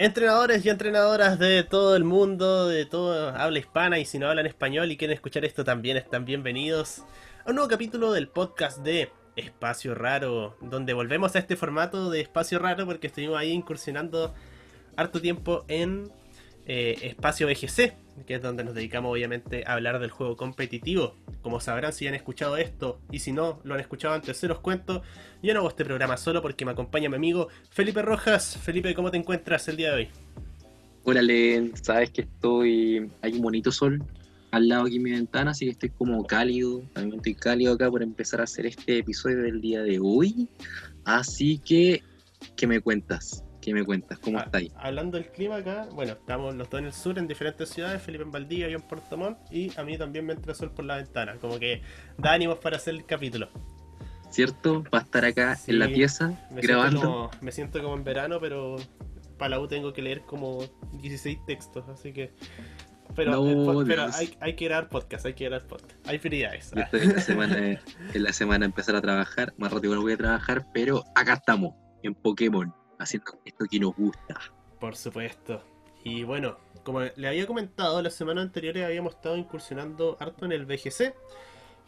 Entrenadores y entrenadoras de todo el mundo, de todo habla hispana y si no hablan español y quieren escuchar esto también están bienvenidos a un nuevo capítulo del podcast de Espacio Raro, donde volvemos a este formato de Espacio Raro porque estuvimos ahí incursionando harto tiempo en eh, Espacio BGC, que es donde nos dedicamos obviamente a hablar del juego competitivo. Como sabrán si han escuchado esto y si no lo han escuchado antes, se los cuento. Yo no hago este programa solo porque me acompaña mi amigo Felipe Rojas. Felipe, ¿cómo te encuentras el día de hoy? Hola, Len, sabes que estoy. Hay un bonito sol al lado aquí en mi ventana, así que estoy como cálido. También estoy cálido acá por empezar a hacer este episodio del día de hoy. Así que, ¿qué me cuentas? ¿Qué me cuentas? ¿Cómo Ah, está ahí? Hablando del clima acá, bueno, estamos los dos en el sur, en diferentes ciudades, Felipe en Valdivia, yo en Puerto Montt, y a mí también me entra sol por la ventana, como que da ánimos para hacer el capítulo. ¿Cierto? Va a estar acá Sí, en la pieza Me grabando. Siento como, me siento como en verano, pero para la U tengo que leer como 16 textos, así que... Pero, No, el pod- pero hay, hay que grabar podcast, hay que grabar podcast. Hay prioridades. En la semana, en la semana empezar a trabajar. Más rápido no voy a trabajar, pero acá estamos, en Pokémon, haciendo esto que nos gusta. Por supuesto. Y bueno, como le había comentado, las semanas anteriores habíamos estado incursionando harto en el VGC.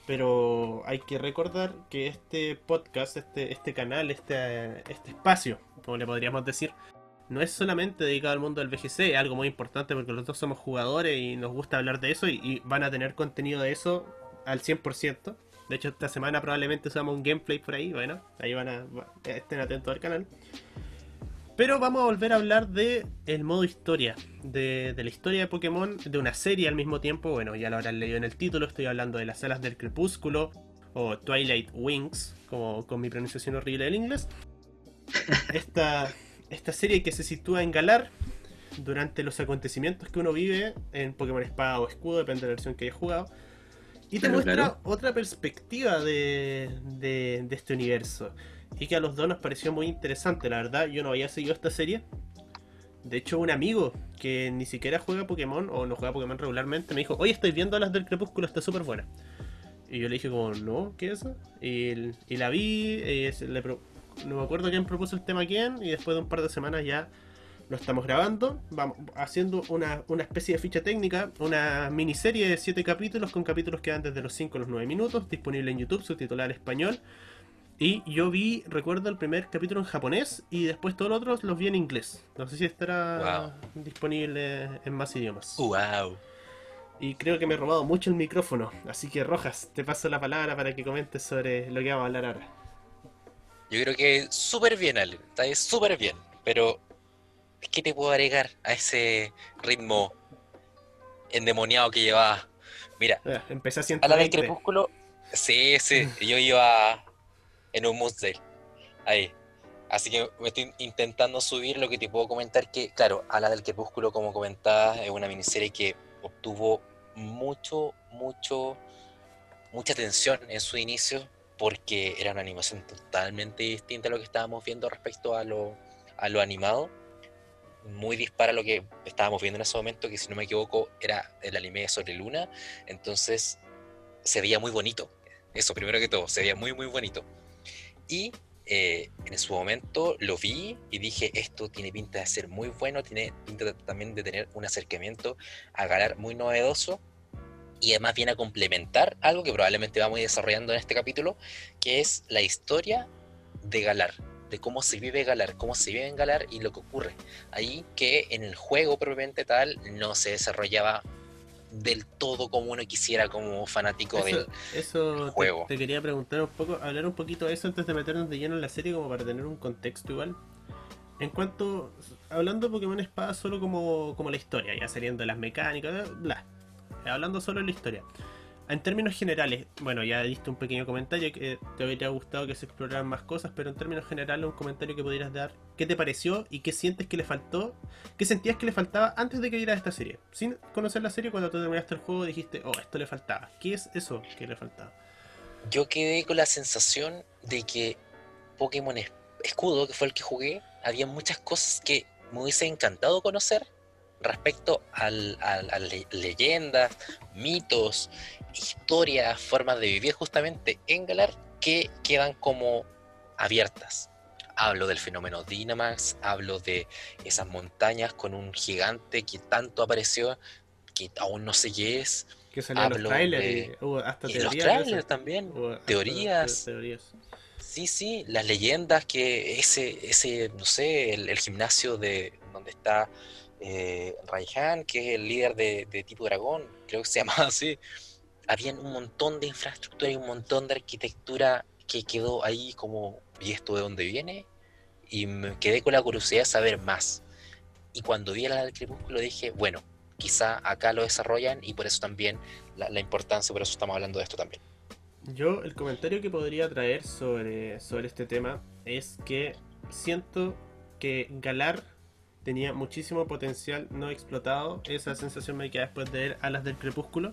Pero hay que recordar que este podcast, este, este canal, este, este espacio, como le podríamos decir, no es solamente dedicado al mundo del VGC, es algo muy importante porque los dos somos jugadores y nos gusta hablar de eso y, van a tener contenido de eso al 100%. De hecho, esta semana probablemente usamos un gameplay por ahí, bueno, ahí van a, estén atentos al canal. Pero vamos a volver a hablar de el modo historia, de, de la historia de Pokémon, de una serie al mismo tiempo. Bueno, ya lo habrán leído en el título, estoy hablando de las alas del crepúsculo o Twilight Wings, como con mi pronunciación horrible del inglés. Esta, esta serie que se sitúa en Galar durante los acontecimientos que uno vive en Pokémon Espada o Escudo, depende de la versión que haya jugado. Y te Claro, muestra claro. otra perspectiva de, de, de este universo. Y que a los dos nos pareció muy interesante, la verdad. Yo no había seguido esta serie. De hecho, un amigo que ni siquiera juega Pokémon o no juega Pokémon regularmente me dijo: Oye, estoy viendo las del Crepúsculo, está súper buena. Y yo le dije, como, no, ¿qué es eso? Y, la vi, eh, no me acuerdo quién propuso el tema quién. Y después de un par de semanas ya lo estamos grabando. Vamos haciendo una, una especie de ficha técnica, una miniserie de 7 capítulos con capítulos que van desde los 5 a los 9 minutos, disponible en YouTube, subtitulada al español. Y yo vi, recuerdo el primer capítulo en japonés y después todos los otros los vi en inglés. No sé si estará disponible en más idiomas. Wow. Y creo que me he robado mucho el micrófono. Así que Rojas, te paso la palabra para que comentes sobre lo que vamos a hablar ahora. Yo creo que súper bien, Ale. Está súper bien. Pero, ¿qué te puedo agregar a ese ritmo endemoniado que llevaba? Mira, Ah, Empecé a a la del 120. crepúsculo. Sí, sí. Yo iba en un Mudsdale. Ahí. Así que me estoy intentando subir lo que te puedo comentar que, claro, a la del crepúsculo, como comentaba, es una miniserie que obtuvo mucho, mucho, mucha atención en su inicio porque era una animación totalmente distinta a lo que estábamos viendo respecto a lo, a lo animado. Muy dispara lo que estábamos viendo en ese momento, que si no me equivoco era el anime sobre Luna. Entonces se veía muy bonito. Eso, primero que todo, se veía muy, muy bonito. Y eh, en su momento lo vi y dije, esto tiene pinta de ser muy bueno, tiene pinta de- también de tener un acercamiento a Galar muy novedoso y además viene a complementar algo que probablemente vamos a ir desarrollando en este capítulo, que es la historia de Galar, de cómo se vive Galar, cómo se vive en Galar y lo que ocurre. Ahí que en el juego propiamente tal no se desarrollaba del todo como uno quisiera como fanático del... Eso, eso te- juego. Te, quería preguntar un poco, hablar un poquito de eso antes de meternos de lleno en la serie, como para tener un contexto igual. En cuanto, hablando de Pokémon Espada solo como, como la historia, ya saliendo las mecánicas, bla. Hablando solo de la historia. En términos generales, bueno, ya diste un pequeño comentario que te habría gustado que se exploraran más cosas, pero en términos generales un comentario que pudieras dar, ¿qué te pareció y qué sientes que le faltó? ¿Qué sentías que le faltaba antes de que viera esta serie? Sin conocer la serie, cuando tú terminaste el juego dijiste, oh, esto le faltaba. ¿Qué es eso que le faltaba? Yo quedé con la sensación de que Pokémon Es- Escudo, que fue el que jugué, había muchas cosas que me hubiese encantado conocer respecto al- al- a le- leyendas, mitos, historias, formas de vivir justamente en Galar que quedan como abiertas. Hablo del fenómeno Dynamax, hablo de esas montañas con un gigante que tanto apareció, que aún no sé qué es. Que salió en los Hablo trailers de- y hasta Y los teorías. eso. trailers también. Hubo hasta teorías. te- teorías. Sí, sí, las leyendas que ese, ese no sé, el, el gimnasio de donde está eh, Raihan, que es el líder de, de tipo dragón, creo que se llama así. Habían un montón de infraestructura y un montón de arquitectura que quedó ahí como, ¿y esto de dónde viene? Y me quedé con la curiosidad de saber más. Y cuando vi la del crepúsculo dije, bueno, quizá acá lo desarrollan y por eso también la, la importancia, por eso estamos hablando de esto también. Yo, el comentario que podría traer sobre, sobre este tema es que siento que Galar tenía muchísimo potencial no explotado. Esa sensación me queda después de ver Alas del Crepúsculo.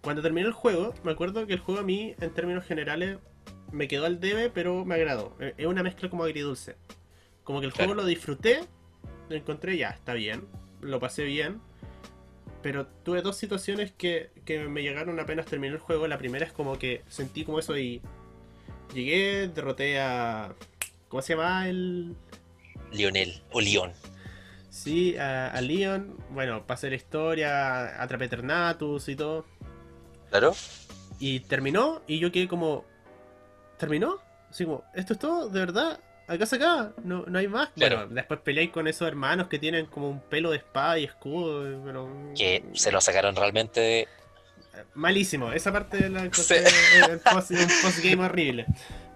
Cuando terminó el juego, me acuerdo que el juego a mí, en términos generales, me quedó al debe, pero me agradó. Eh, Es una mezcla como agridulce. Como que el juego lo disfruté, lo encontré ya, está bien, lo pasé bien. Pero tuve dos situaciones que, que me llegaron apenas terminé el juego. La primera es como que sentí como eso y llegué, derroté a... ¿Cómo se llama el...? Lionel o León. Sí, a, a Leon. Bueno, pasé la historia, atrapé Ternatus y todo. Claro. Y terminó y yo quedé como... ¿Terminó? Así como, ¿esto es todo? ¿De verdad? ¿Acá se acaba? ¿No, no hay más? Claro. Bueno, después peleé con esos hermanos que tienen como un pelo de espada y escudo. Pero... Que se lo sacaron realmente de. Malísimo, esa parte la encontré Sí. post- un postgame horrible.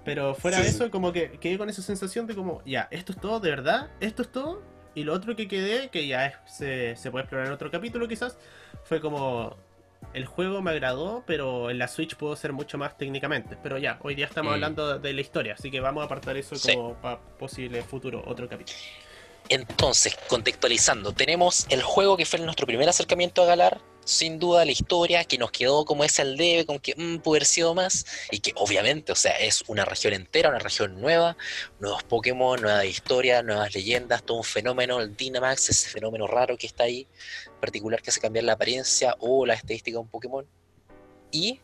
Pero fuera Sí, de sí. eso, como que quedé con esa sensación de como, ya, esto es todo, de verdad, esto es todo. Y lo otro que quedé, que ya es- se, se puede explorar en otro capítulo quizás, fue como, el juego me agradó, pero en la Switch puedo ser mucho más técnicamente. Pero ya, hoy día estamos Mm. hablando de la historia, así que vamos a apartar eso Sí. como para posible futuro, otro capítulo. Entonces, contextualizando, tenemos el juego que fue nuestro primer acercamiento a Galar. Sin duda, la historia que nos quedó como ese al debe, con que mm, pudo haber sido más. Y que obviamente, o sea, es una región entera, una región nueva, nuevos Pokémon, nueva historia, nuevas leyendas, todo un fenómeno, el Dynamax, ese fenómeno raro que está ahí, particular que hace cambiar la apariencia o la estadística de un Pokémon. Y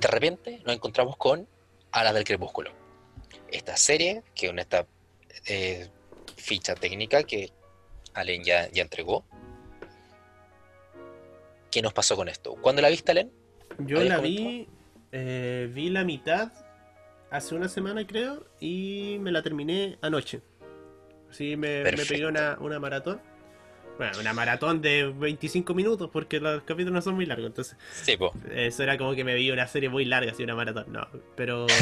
de repente nos encontramos con Alas del Crepúsculo. Esta serie, que con esta eh, ficha técnica que Allen ya, ya entregó. ¿Qué nos pasó con esto? ¿Cuándo la viste, Allen? Yo ¿Habías la vi, eh, vi la mitad hace una semana creo y me la terminé anoche. Así me, me pegué una, una maratón. Bueno, una maratón de 25 minutos porque los capítulos no son muy largos. Entonces, Sí, po. eso era como que me vi una serie muy larga, así una maratón. No, pero...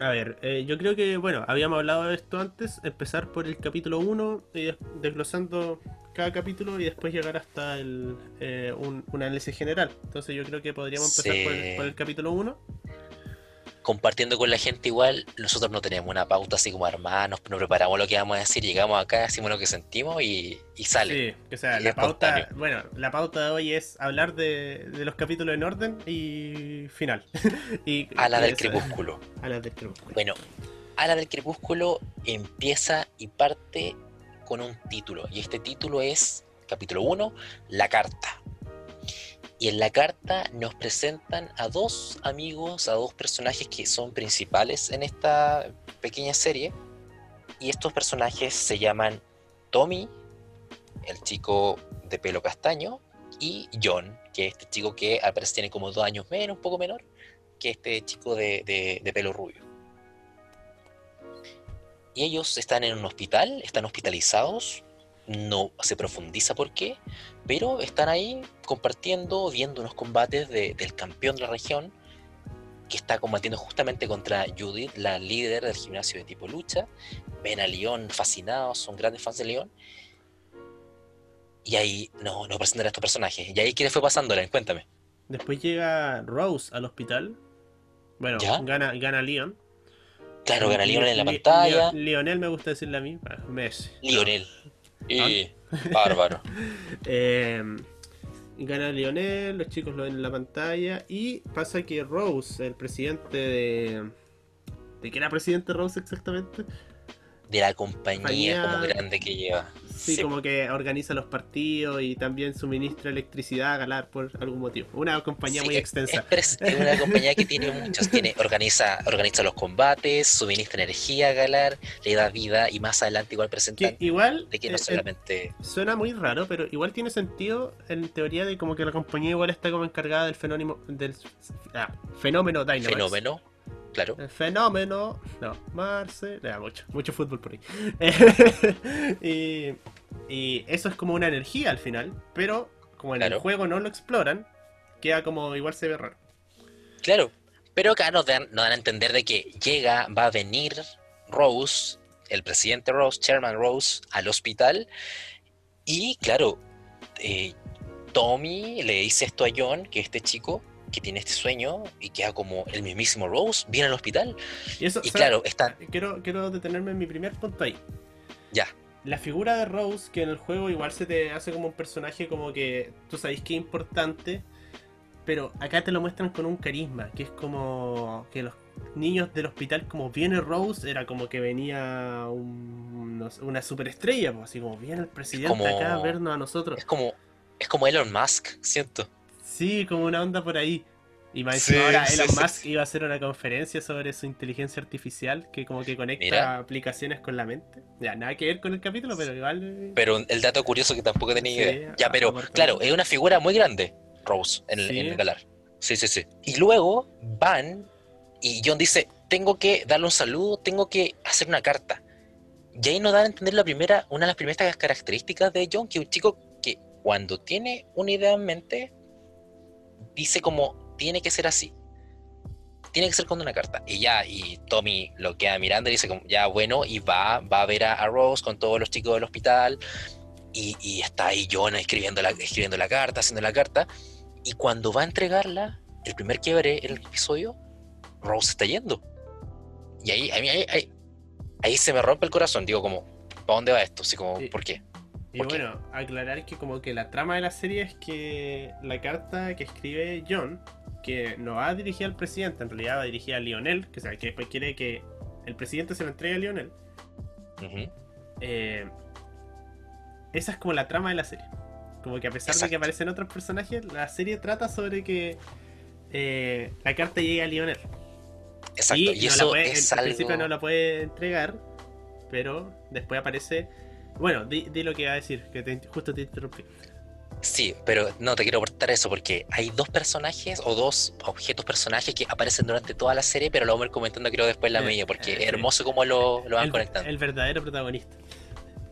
A ver, eh, yo creo que, bueno, habíamos hablado de esto antes, empezar por el capítulo 1 y des- desglosando cada capítulo y después llegar hasta el, eh, un, un análisis general. Entonces yo creo que podríamos empezar por, el, por el capítulo 1. Compartiendo con la gente igual, nosotros no tenemos una pauta así como hermanos, no preparamos lo que vamos a decir, llegamos acá, decimos lo que sentimos y, y sale. Sí, o sea, Y la pauta, espontáneo. bueno, la pauta de hoy es hablar de, de los capítulos en orden y final. y, A la del eso, crepúsculo. A la del crepúsculo. Bueno, Ala del Crepúsculo empieza y parte con un título. Y este título es, capítulo 1, La Carta. Y en la carta nos presentan a dos amigos, a dos personajes que son principales en esta pequeña serie. Y estos personajes se llaman Tommy, el chico de pelo castaño, y John, que es este chico que al parecer tiene como dos años menos, un poco menor, que este chico de, de- de pelo rubio. Y ellos están en un hospital, están hospitalizados, no se profundiza por qué, pero están ahí compartiendo, viendo unos combates de- del campeón de la región, que está combatiendo justamente contra Judith, la líder del gimnasio de tipo lucha. Ven a León fascinados, son grandes fans de León. Y ahí no, nos presentan a estos personajes. ¿Y ahí qué fue pasando, Len? Cuéntame. Después llega Rose al hospital. Bueno, ¿Ya? gana, gana Leon. Claro, gana León en la pantalla. Lionel me gusta decirle a mí. ah, Messi. Lionel. Ah. Y bárbaro. Eh, gana Lionel, los chicos lo ven en la pantalla. Y pasa que Rose, el presidente de. ¿De qué era presidente Rose exactamente? De la compañía Compañía- como grande que lleva. Sí, Sí. como que organiza los partidos y también suministra electricidad a Galar por algún motivo. Una compañía Sí, muy extensa. Es, es una compañía que tiene muchos, tiene, organiza, organiza los combates, suministra energía a Galar, le da vida y más adelante igual Que presentan igual de que eh, no eh, solamente suena muy raro, pero igual tiene sentido en teoría de como que la compañía igual está como encargada del fenómeno del ah, fenómeno Dynamax. fenómeno, claro, El fenómeno. No, Marce. da mucho, mucho fútbol por ahí. y, y eso es como una energía al final, pero como en el juego no lo exploran, queda como igual se ve raro. claro. Pero acá nos dan, nos dan a entender de que llega, va a venir Rose, el presidente Rose, Chairman Rose, al hospital. Y claro, eh, Tommy le dice esto a John, que este chico que tiene este sueño y queda como el mismísimo Rose, viene al hospital. Y eso, Y claro, está, quiero, quiero detenerme en mi primer punto ahí. ya, La figura de Rose, que en el juego igual se te hace como un personaje como que tú sabéis que es importante, pero acá te lo muestran con un carisma, que es como que los niños del hospital, como viene Rose, era como que venía un- no sé, una superestrella, pues, así como viene el presidente como- acá a vernos a nosotros. es como, es como Elon Musk, siento. Sí, como una onda por ahí. Y más Sí, ahora sí, Elon sí, Musk iba a hacer una conferencia sobre su inteligencia artificial que como que conecta Mira. aplicaciones con la mente. Ya, nada que ver con el capítulo, pero igual... eh, Pero el dato curioso que tampoco tenía idea. Ya, pero claro, es una figura muy grande, Rose, en, el- en el Galar. Sí, sí, sí. Y luego van y John dice, tengo que darle un saludo, tengo que hacer una carta. Y ahí nos dan a entender la primera, una de las primeras características de John, que es un chico que cuando tiene una idea en mente, dice como, tiene que ser así. Tiene que ser con una carta. Y ya, y Tommy lo queda mirando y dice como, ya bueno, y va, va a ver a, a Rose con todos los chicos del hospital. Y, y está ahí John escribiendo la, escribiendo la carta, haciendo la carta. Y cuando va a entregarla, el primer quiebre en el episodio, Rose está yendo. Y ahí, ahí, ahí, ahí, ahí se me rompe el corazón. Digo como, ¿para dónde va esto? Así como, Sí. ¿por qué? Y bueno, aclarar que como que la trama de la serie es que la carta que escribe John, que no va dirigida al presidente, en realidad va dirigida a Lionel, que, o sea, que después quiere que el presidente se lo entregue a Lionel. Ujú. eh, esa es como la trama de la serie. Como que a pesar de que aparecen otros personajes, la serie trata sobre que eh, la carta llegue a Lionel. Exacto. Y, Y, no la eso puede- es en algo... principio no la puede entregar, pero después aparece... Bueno, di, di lo que iba a decir, que te- justo te interrumpí. Sí, pero no te quiero aportar eso porque hay dos personajes o dos objetos personajes que aparecen durante toda la serie, pero lo vamos a ir comentando creo después en la Eh, media, porque eh, es hermoso como lo, lo van el, conectando. el verdadero protagonista.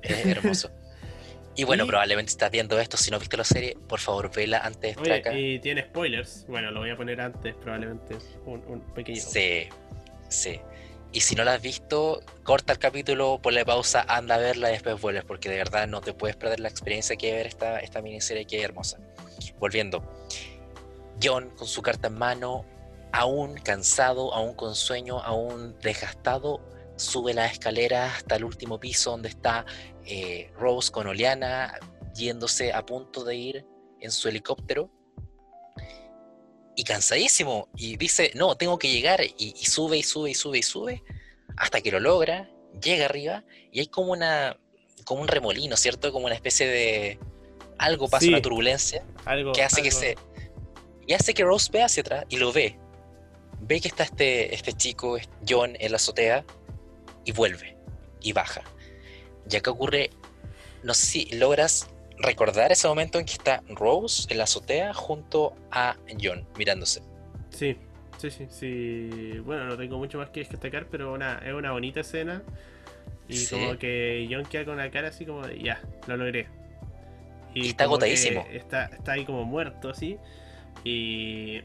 Es hermoso. Y bueno, Y- probablemente estás viendo esto, si no viste la serie, por favor vela antes de estar Oye, acá. y tiene spoilers. Bueno, lo voy a poner antes, probablemente. Un, un pequeño. Sí, sí. Y si no la has visto, corta el capítulo, ponle pausa, anda a verla y después vuelves, porque de verdad no te puedes perder la experiencia que ver esta, esta miniserie que es hermosa. Volviendo, John con su carta en mano, aún cansado, aún con sueño, aún desgastado, sube las escaleras hasta el último piso donde está eh, Rose con Oleana yéndose a punto de ir en su helicóptero y cansadísimo y dice, no, tengo que llegar y, y sube y sube y sube y sube hasta que lo logra, llega arriba y hay como una como un remolino, ¿cierto? Como una especie de algo pasa, Sí. una turbulencia Algo, que hace que se y hace que Rose vea hacia atrás y lo ve. Ve que está este, este chico, John, en la azotea y vuelve y baja. Y acá ocurre, no sé si logras recordar ese momento en que está Rose en la azotea junto a John mirándose. Sí, sí, sí, sí. Bueno, no tengo mucho más que destacar, pero una, es una bonita escena. Y Sí. como que John queda con la cara así como de, ya, lo logré. Y está agotadísimo. Está, está ahí como muerto, así. Y.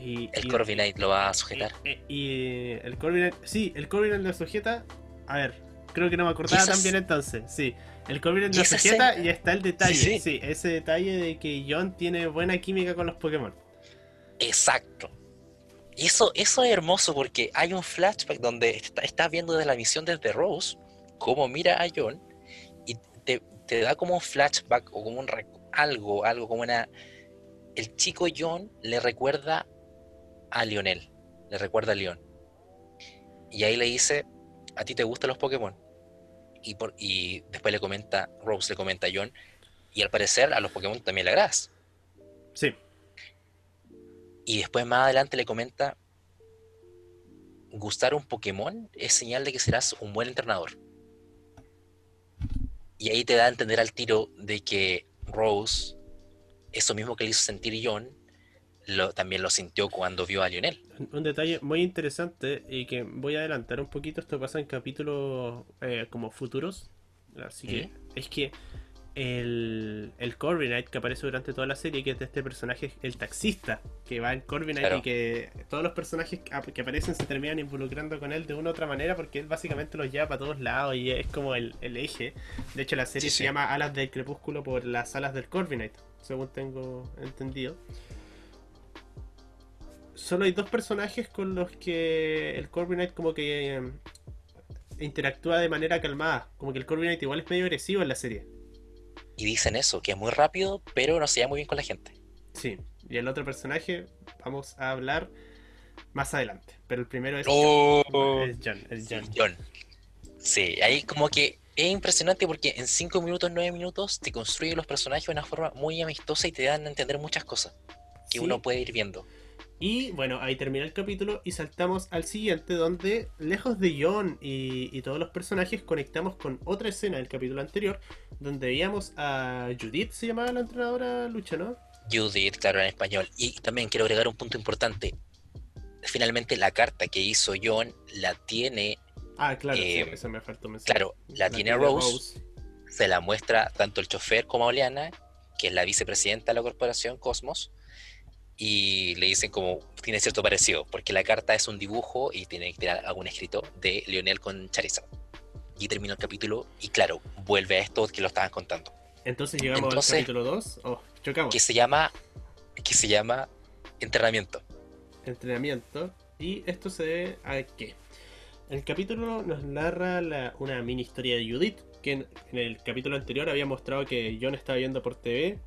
y El Corviknight lo va a sujetar. Y, el Corviknight, sí, el Corviknight lo sujeta. A ver, creo que no me acordaba tan bien entonces. Sí, el Corviknight esa sujeta escena- y está el detalle. Sí, Sí, sí. ese detalle de que John tiene buena química con los Pokémon. Exacto. Y eso, eso es hermoso porque hay un flashback donde está- estás viendo desde la misión desde Rose cómo mira a John y te, te da como un flashback o como un algo, algo como una... El chico John le recuerda a Lionel, le recuerda a Leon. Y ahí le dice, ¿a ti te gustan los Pokémon? Y, por, y después le comenta, Rose le comenta a John, y al parecer a los Pokémon también le agradas. Sí. Y después más adelante le comenta, gustar un Pokémon es señal de que serás un buen entrenador. Y ahí te da a entender al tiro de que Rose, eso mismo que le hizo sentir John, lo, también lo sintió cuando vio a Lionel. Un detalle muy interesante y que voy a adelantar un poquito, esto pasa en capítulos eh, como futuros, así que es que el, el Corviknight que aparece durante toda la serie, que es de este personaje, el taxista, que va en Corviknight Claro. y que todos los personajes que que aparecen se terminan involucrando con él de una u otra manera porque él básicamente los lleva para todos lados y es como el, el eje. De hecho, la serie Sí, se sí. llama Alas del Crepúsculo por las alas del Corviknight, según tengo entendido. Solo hay dos personajes con los que el Corviknight como que eh, interactúa de manera calmada. Como que el Corviknight igual es medio agresivo en la serie. Y dicen eso, que es muy rápido, pero no se lleva muy bien con la gente. Sí, y el otro personaje vamos a hablar más adelante. Pero el primero es Oh. John. Es John, es John. John. Sí, ahí como que es impresionante porque en 5 minutos, 9 minutos te construye los personajes de una forma muy amistosa y te dan a entender muchas cosas que Sí, uno puede ir viendo. Y bueno, ahí termina el capítulo y saltamos al siguiente donde, lejos de John y, y todos los personajes, conectamos con otra escena del capítulo anterior, donde veíamos a Judith, se llamaba la entrenadora lucha, ¿no? Judith, claro, en español. Y también quiero agregar un punto importante. Finalmente la carta que hizo John la tiene, Ah, claro, Eh, sí, eso me faltó mencionar. claro, la, tiene Rose, se la muestra tanto el chofer como a Oleana, que es la vicepresidenta de la corporación Cosmos, y le dicen como tiene cierto parecido, porque la carta es un dibujo y tiene que tener algún escrito de Lionel con Charizard. Y termina el capítulo y claro, vuelve a esto que lo estaban contando, Entonces llegamos Entonces- al capítulo 2. Oh, chocamos. que se llama que se llama entrenamiento. entrenamiento. Y esto se debe a que el capítulo nos narra la- una mini historia de Judith. Que en, en el capítulo anterior había mostrado que John estaba viendo por TV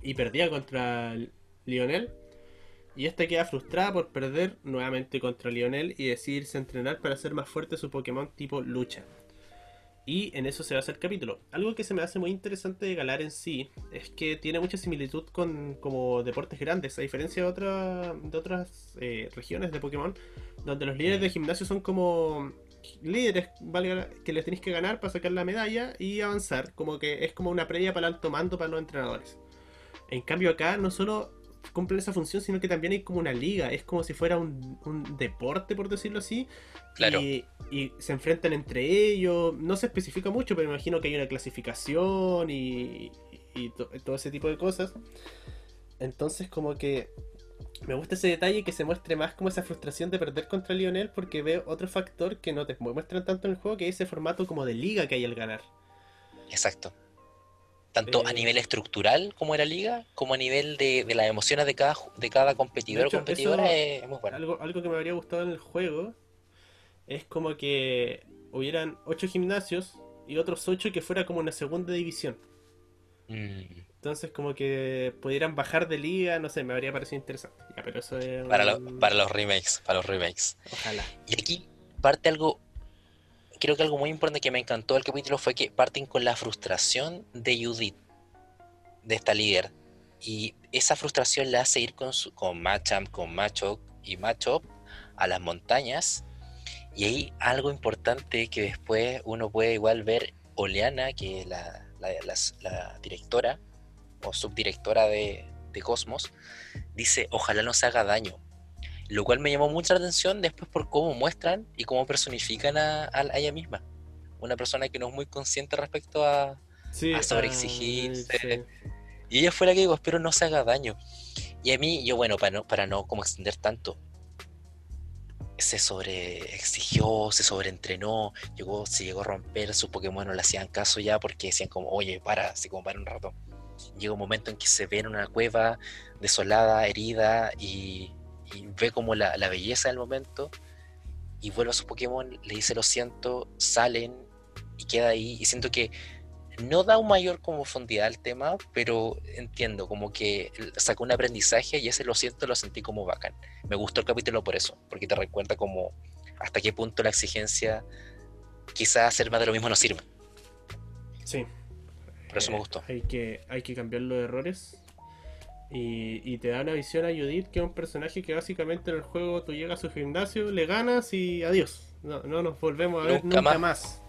y perdía contra Lionel. Y esta queda frustrada por perder nuevamente contra Lionel y decidirse entrenar para hacer más fuerte su Pokémon tipo lucha. Y en eso se basa el capítulo. Algo que se me hace muy interesante de Galar en sí es que tiene mucha similitud con como deportes grandes, a diferencia de, otra- de otras eh, regiones de Pokémon, donde los líderes de gimnasio son como líderes que les tenéis que ganar para sacar la medalla y avanzar, como que es como una previa para el alto mando para los entrenadores. En cambio acá no solo cumplen esa función, sino que también hay como una liga, es como si fuera un, un deporte, por decirlo así, Claro. y, y se enfrentan entre ellos. No se especifica mucho, pero me imagino que hay una clasificación y, y to- todo ese tipo de cosas. Entonces, como que me gusta ese detalle que se muestre más como esa frustración de perder contra Lionel, porque veo otro factor que no te muestran tanto en el juego, que es ese formato como de liga que hay al ganar. Exacto. Tanto a Eh, nivel estructural como de la liga, como a nivel de, de las emociones de cada, de cada competidor De hecho, o competidora es muy bueno. Algo, algo que me habría gustado en el juego es como que hubieran 8 gimnasios y otros 8 que fuera como una segunda división. Mm, Entonces como que pudieran bajar de liga, no sé, me habría parecido interesante. Ya, pero eso es para, lo- para los remakes, para los remakes. Ojalá. Y aquí parte algo, creo que algo muy importante que me encantó del capítulo fue que parten con la frustración de Judith, de esta líder. Y esa frustración la hace ir con, su, con Machamp, con Machop y Machop a las montañas. Y ahí algo importante que después uno puede igual ver Oleana, que es la, la- la directora o subdirectora de, de Cosmos, dice, ojalá no se haga daño. Lo cual me llamó mucha la atención después por cómo muestran y cómo personifican a, a- a ella misma. Una persona que no es muy consciente respecto a... Sí, A sobreexigirse. sí. Y ella fue la que dijo, espero no se haga daño. Y a mí, yo bueno, para no, para no como extender tanto, se sobreexigió, se sobreentrenó, llegó, se llegó a romper, sus Pokémon no le hacían caso ya porque decían como, oye, para, así como para un rato. Llega un momento en que se ve en una cueva desolada, herida, y, y ve como la, la belleza del momento, y vuelve a su Pokémon, le dice lo siento, salen, y queda ahí, y siento que no da un mayor como profundidad al tema, pero entiendo, como que sacó un aprendizaje y ese lo siento, lo sentí como bacán. Me gustó el capítulo por eso, porque te recuerda como hasta qué punto la exigencia quizás hacer más de lo mismo no sirva. Sí. Por eso me Eh, gustó. Hay que, hay que cambiar los errores. Y, y te da una visión a Judith, que es un personaje que básicamente en el juego tú llegas a su gimnasio, le ganas y adiós. No, no nos volvemos a ver Nunca nunca, más. más.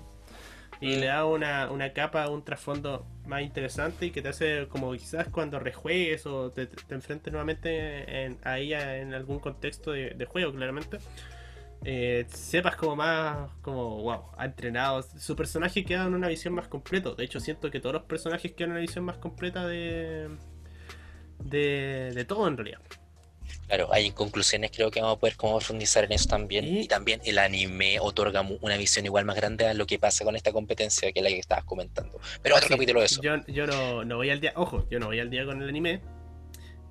Y Mm. le da una, una capa, un trasfondo más interesante y que te hace como quizás cuando rejuegues o te, te enfrentes nuevamente en, a ella en algún contexto de, de juego, claramente. eh, sepas como más, como, wow, ha entrenado. Su personaje queda en una visión más completa. De hecho, siento que todos los personajes quedan en una visión más completa de, de, de todo en realidad. Claro, hay conclusiones, creo que vamos a poder como profundizar en eso también. Y- Y también el anime otorga una visión igual más grande a lo que pasa con esta competencia que la que estabas comentando. Pero otro Sí, capítulo de eso. Yo, yo no, no voy al día, ojo, yo no voy al día con el anime,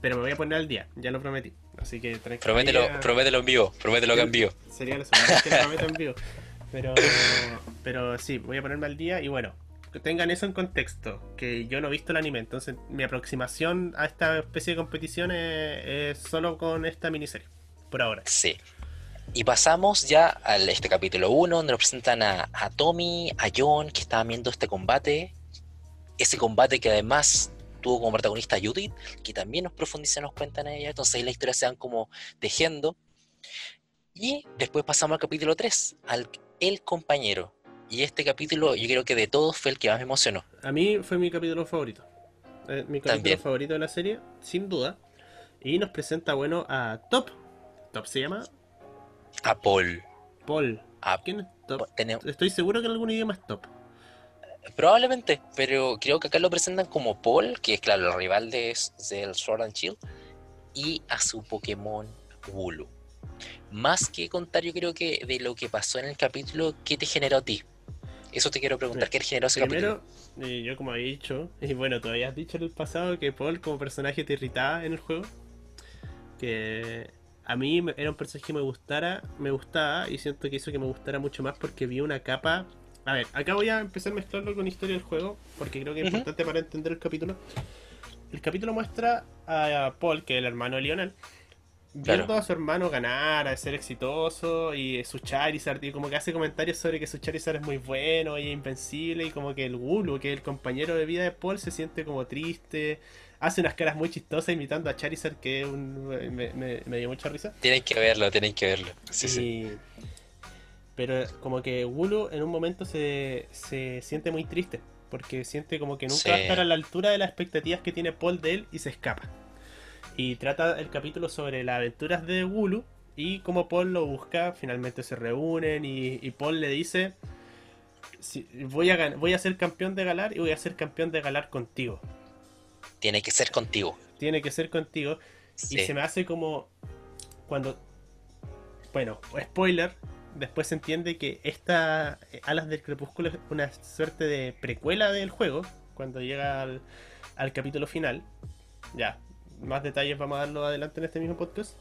pero me voy a poner al día, ya lo prometí. Así que. Promételo, promételo en vivo, promételo que en vivo. Sería la segunda vez que lo prometo en vivo. Pero, pero sí, voy a ponerme al día y bueno, tengan eso en contexto, que yo no he visto el anime, entonces mi aproximación a esta especie de competición es, solo con esta miniserie, por ahora. Sí. Y pasamos ya a este capítulo 1, donde nos presentan a, a Tommy, a John, que estaban viendo este combate. Ese combate que además tuvo como protagonista a Judith, que también nos profundiza, nos cuentan ella. Entonces ahí la historia se van como tejiendo. Y después pasamos al capítulo 3, al El compañero. Y este capítulo, yo creo que de todos fue el que más me emocionó. A mí fue mi capítulo favorito. Eh, mi capítulo También. favorito de la serie, sin duda. Y nos presenta, bueno, a Top. Top se llama A Paul. Paul. A- ¿Quién es Top? tenemos- Estoy seguro que en algún idioma es Top. Probablemente, pero creo que acá lo presentan como Paul, que es claro, el rival de, del Sword and Shield, y a su Pokémon Wooloo. Más que contar, yo creo que de lo que pasó en el capítulo, ¿qué te generó a ti? Eso te quiero preguntar, ¿qué generó ese Primero, capítulo? eh, yo como había dicho, y bueno, todavía has dicho en el pasado que Paul como personaje te irritaba en el juego. Que a mí era un personaje que me gustara, me gustaba, y siento que hizo que me gustara mucho más porque vi una capa. A ver, acá voy a empezar a mezclarlo con historia del juego, porque creo que es importante para entender el capítulo. El capítulo muestra a Paul, que es el hermano de Lionel, viendo Claro. a su hermano ganar, a ser exitoso, y su Charizard, y como que hace comentarios sobre que su Charizard es muy bueno y es invencible, y como que el Gulu, que es el compañero de vida de Paul, se siente como triste, hace unas caras muy chistosas imitando a Charizard, que un- me, me- me dio mucha risa. Tienen que verlo, tienen que verlo. Sí, sí. Pero como que Gulu en un momento se, se siente muy triste, porque siente como que nunca Sí. va a estar a la altura de las expectativas que tiene Paul de él y se escapa. Y trata el capítulo sobre las aventuras de Gulu y cómo Paul lo busca, finalmente se reúnen y, y Paul le dice, "Si- voy, a, voy a ser campeón de Galar y voy a ser campeón de Galar contigo. Tiene que ser contigo. Tiene que ser contigo. Sí. Y se me hace como cuando. Bueno, spoiler. Después se entiende que esta eh, Alas del Crepúsculo es una suerte de precuela del juego. Cuando llega al, al capítulo final. Ya, más detalles vamos a darlo adelante en este mismo podcast.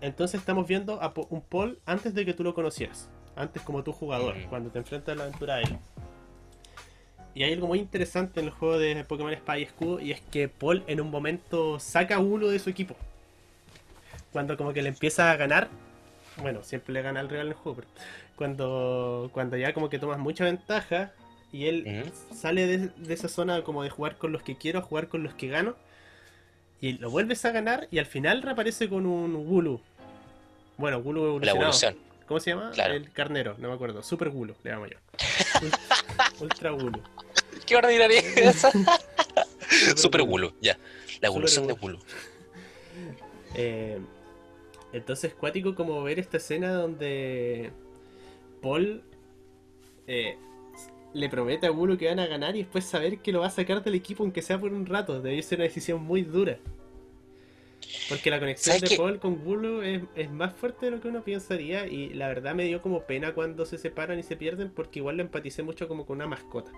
Entonces estamos viendo a un Paul antes de que tú lo conocieras. Antes como tu jugador, cuando te enfrentas a la aventura a él. Y hay algo muy interesante en el juego de Pokémon Espada y Escudo y es que Paul en un momento saca uno de su equipo. Cuando como que le empieza a ganar. Bueno, siempre le gana al rival en el juego, pero cuando, cuando ya como que tomas mucha ventaja y él sale de, de esa zona como de jugar con los que quiero jugar con los que gano. Y lo vuelves a ganar y al final reaparece con un Gulu. Bueno, Gulu La evolucionado. evolución. ¿Cómo se llama? Claro. El carnero, no me acuerdo. Super Gulu, le llamo yo. Ultra Gulu. Qué ordinaria es esa. Super Gulu. Ya. La evolución de Gulu. Eh, entonces, cuático como ver esta escena donde Paul eh, le promete a Gulu que van a ganar y después saber que lo va a sacar del equipo aunque sea por un rato. Debe ser una decisión muy dura. Porque la conexión ¿Sabes de? Paul con Gulu es, es más fuerte de lo que uno pensaría y la verdad me dio como pena cuando se separan y se pierden porque igual lo empaticé mucho como con una mascota.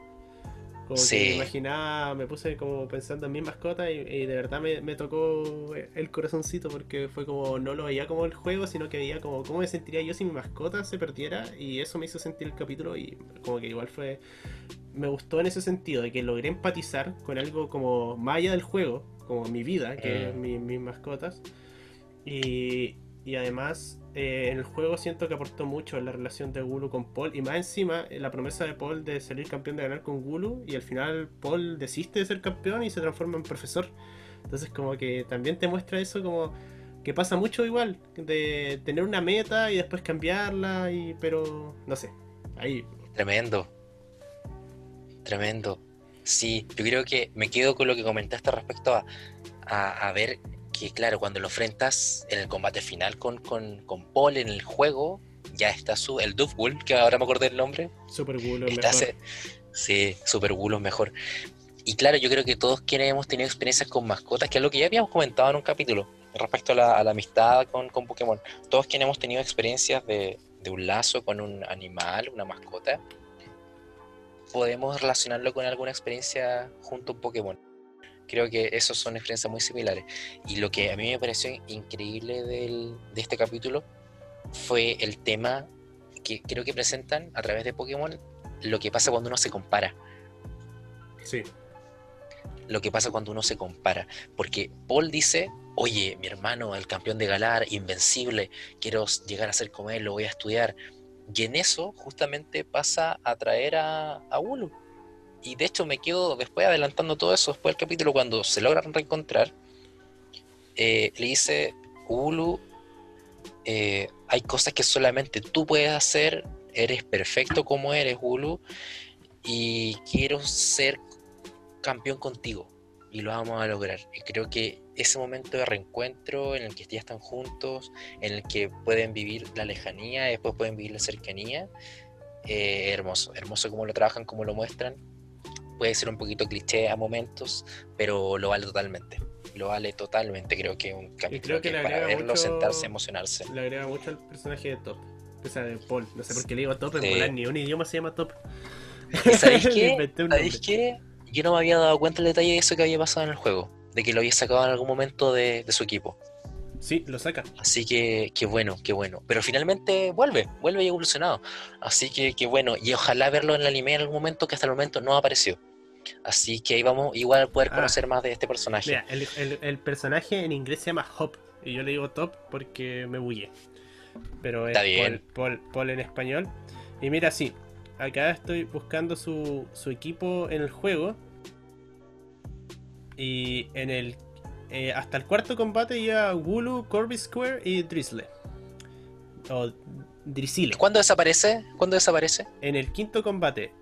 Como que me imaginaba, me puse como pensando en mi mascota y, y de verdad me, me tocó el corazoncito porque fue como, no lo veía como el juego, sino que veía como cómo me sentiría yo si mi mascota se perdiera y eso me hizo sentir el capítulo y como que igual fue, me gustó en ese sentido, de que logré empatizar con algo como más allá del juego, como mi vida, que es Mm. mi- mis mascotas. Y, y además eh, en el juego siento que aportó mucho en la relación de Gulu con Paul y más encima eh, la promesa de Paul de salir campeón de ganar con Gulu y al final Paul desiste de ser campeón y se transforma en profesor. Entonces como que también te muestra eso como que pasa mucho igual, de tener una meta y después cambiarla, y pero no sé, ahí. Tremendo. Tremendo. Sí, yo creo que me quedo con lo que comentaste respecto a, a, a ver que, claro, cuando lo enfrentas en el combate final con, con, con Paul en el juego, ya está su, el Bull, que ahora me acordé el nombre. Super Está mejor. se- sí, Super es mejor. Y claro, yo creo que todos quienes hemos tenido experiencias con mascotas, que es lo que ya habíamos comentado en un capítulo, respecto a la, a la amistad con, con Pokémon. Todos quienes hemos tenido experiencias de, de un lazo con un animal, una mascota, podemos relacionarlo con alguna experiencia junto a un Pokémon. Creo que esos son experiencias muy similares. Y lo que a mí me pareció increíble del- de este capítulo fue el tema que creo que presentan a través de Pokémon lo que pasa cuando uno se compara. Sí. Lo que pasa cuando uno se compara. Porque Paul dice, oye, mi hermano, el campeón de Galar, invencible, quiero llegar a ser como él, lo voy a estudiar. Y en eso justamente pasa a traer a, a Ulu. Y de hecho me quedo después adelantando todo eso, después del capítulo, cuando se logran reencontrar, eh, le dice, Ulu, eh, hay cosas que solamente tú puedes hacer, eres perfecto como eres, Ulu, y quiero ser campeón contigo, y lo vamos a lograr. Y creo que ese momento de reencuentro en el que ya están juntos, en el que pueden vivir la lejanía después pueden vivir la cercanía, eh, hermoso, hermoso como lo trabajan, como lo muestran. Puede ser un poquito cliché a momentos, pero lo vale totalmente. Lo vale totalmente, creo que un capítulo que que, para verlo, mucho- sentarse, emocionarse. Le agrega mucho al personaje de Top. O sea, de Paul. No sé por qué le digo Top, en Sí. volar ni un idioma se llama Top. ¿Y sabéis qué? ¿Sabéis qué? Yo no me había dado cuenta del detalle de eso que había pasado en el juego, de que lo había sacado en algún momento de, de su equipo. Sí, lo saca. Así que, qué bueno, qué bueno. Pero finalmente vuelve, vuelve y evolucionado. Así que, qué bueno. Y ojalá verlo en el anime en algún momento que hasta el momento no apareció. Así que ahí vamos igual a poder Ah. conocer más de este personaje. Mira, el, el- el personaje en inglés se llama Hop. Y yo le digo Top porque me bullé. Pero es Está. Paul, Paul- Paul en español. Y mira, sí. Acá estoy buscando su, su equipo en el juego. Y en el. eh, hasta el cuarto combate ya Gulu, Corby Square y Drizzle. O Drizzle. ¿Cuándo desaparece? ¿Cuándo desaparece? En el quinto combate.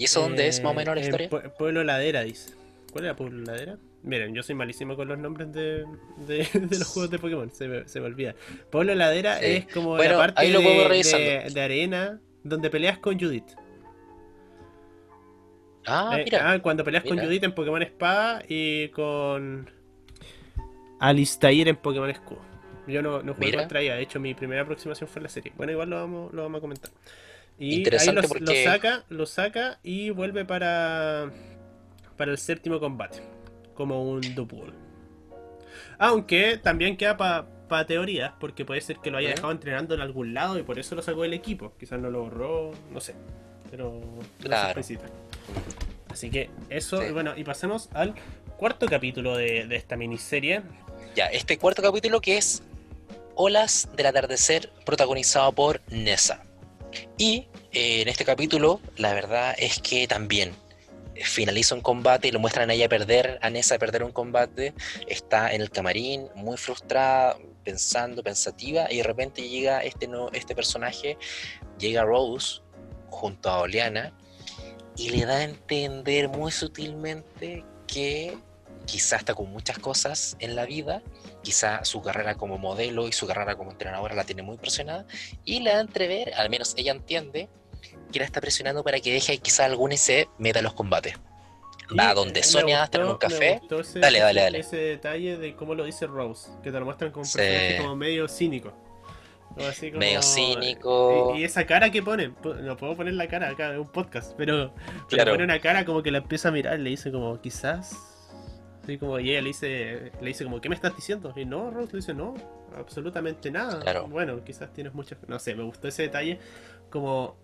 ¿Y eso dónde es más o eh, menos la en historia? Pue- Pueblo Ladera, dice. ¿Cuál era Pueblo Ladera? Miren, yo soy malísimo con los nombres de, de- de los juegos de Pokémon, se me, se me olvida. Pueblo Ladera Sí. es como Bueno, la parte ahí lo de, de- arena donde peleas con Judith. Ah, Eh, mira. ah, cuando peleas con. Judith en Pokémon Espada y con Alistair en Pokémon Escudo. Yo no, no jugué contra ella, de hecho mi primera aproximación fue la serie. Bueno, igual lo vamos, lo vamos a comentar. Y Interesante ahí lo, porque- lo saca, lo saca y vuelve para, para el séptimo combate. Como un Dupul. Aunque también queda para teorías, porque puede ser que lo haya dejado entrenando en algún lado y por eso lo sacó del equipo. Quizás no lo borró, no sé. Pero Claro. Así que eso, Sí. y bueno, y pasemos al cuarto capítulo de, de esta miniserie. Ya, este cuarto capítulo que es Olas del atardecer, protagonizado por Nessa. Y eh, en este capítulo, la verdad es que también eh, finaliza un combate y lo muestran a ella perder, a Nessa perder un combate. Está en el camarín, muy frustrada, pensando, pensativa, y de repente llega este, no, este personaje, llega Rose junto a Oleana, y le da a entender muy sutilmente que quizá está con muchas cosas en la vida, quizá su carrera como modelo y su carrera como entrenadora la tiene muy presionada, y le da a entrever, al menos ella entiende, que la está presionando para que deje quizá algún se meta a los combates. Va Y, donde eh, Sonia me a tener un café. ese, Dale, dale, dale. Ese detalle de cómo lo dice Rose, que te lo muestran como un Sí. personaje como medio cínico. Como así como- Medio cínico. Y, y esa cara que pone, no puedo poner la cara acá, es un podcast, pero, pero Claro. pone una cara como que la empieza a mirar y le dice como, quizás. Así como, y ella le dice, le dice como, ¿qué me estás diciendo? Y no, Rose le dice, no, absolutamente nada. Claro. Bueno, quizás tienes muchas... No sé, me gustó ese detalle, como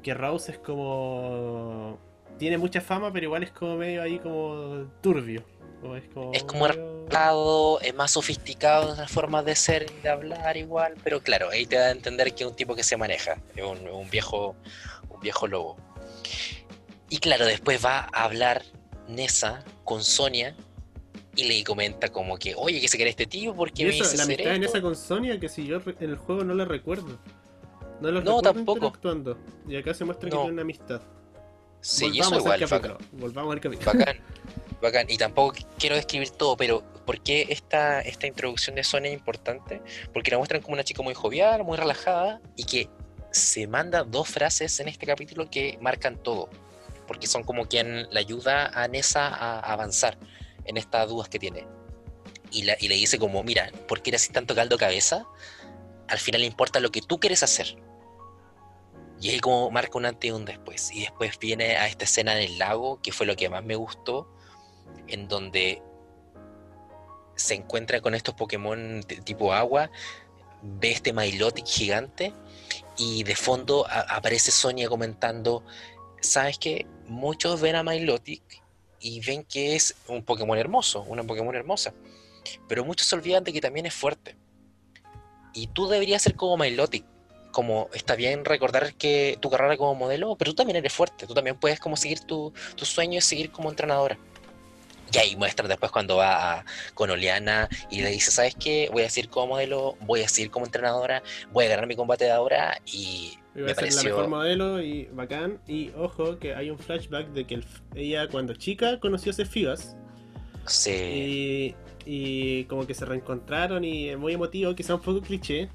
que Rose es como... Tiene mucha fama, pero igual es como medio ahí como turbio. ¿O es como, Es como medio- es más sofisticado en las formas de ser y de hablar igual, pero claro, ahí te da a entender que es un tipo que se maneja, es un, un viejo, un viejo lobo. Y claro, después va a hablar Nessa con Sonia y le comenta como que, oye, ¿qué se quiere este tipo? ¿Por qué Y me dice la amistad en esto?". esa con Sonia, que si yo en el juego no la recuerdo. No los No, tampoco. interactuando. Y acá se muestra que tiene una amistad. Sí, y eso Volvamos igual, al bacán. Volvamos al capítulo. Bacán, bacán. Y tampoco quiero describir todo, pero ¿por qué esta, esta introducción de Sonia es importante? Porque la muestran como una chica muy jovial, muy relajada y que se manda dos frases en este capítulo que marcan todo. Porque son como quien le ayuda a Nessa a avanzar en estas dudas que tiene. Y, le dice como, mira, ¿por qué eres tanto caldo cabeza? Al final importa lo que tú quieres hacer. Y ahí como marca un antes y un después. Y después viene a esta escena en el lago, que fue lo que más me gustó, en donde se encuentra con estos Pokémon de tipo agua, ve este Milotic gigante y de fondo aparece Sonia comentando, ¿sabes qué? Muchos ven a Milotic y ven que es un Pokémon hermoso, una Pokémon hermosa, pero muchos se olvidan de que también es fuerte. Y tú deberías ser como Milotic, como está bien recordar que tu carrera como modelo, pero tú también eres fuerte, tú también puedes como seguir tu, tu sueño es seguir como entrenadora. Y ahí muestran después cuando va a- con Oleana y le dice, ¿sabes qué? Voy a seguir como modelo, voy a seguir como entrenadora, voy a ganar mi combate de ahora y Y me a ser la mejor modelo y bacán. Y ojo que hay un flashback de que el ella cuando chica conoció a Cefigas. Sí, Y, y como que se reencontraron y es muy emotivo, quizá un poco cliché.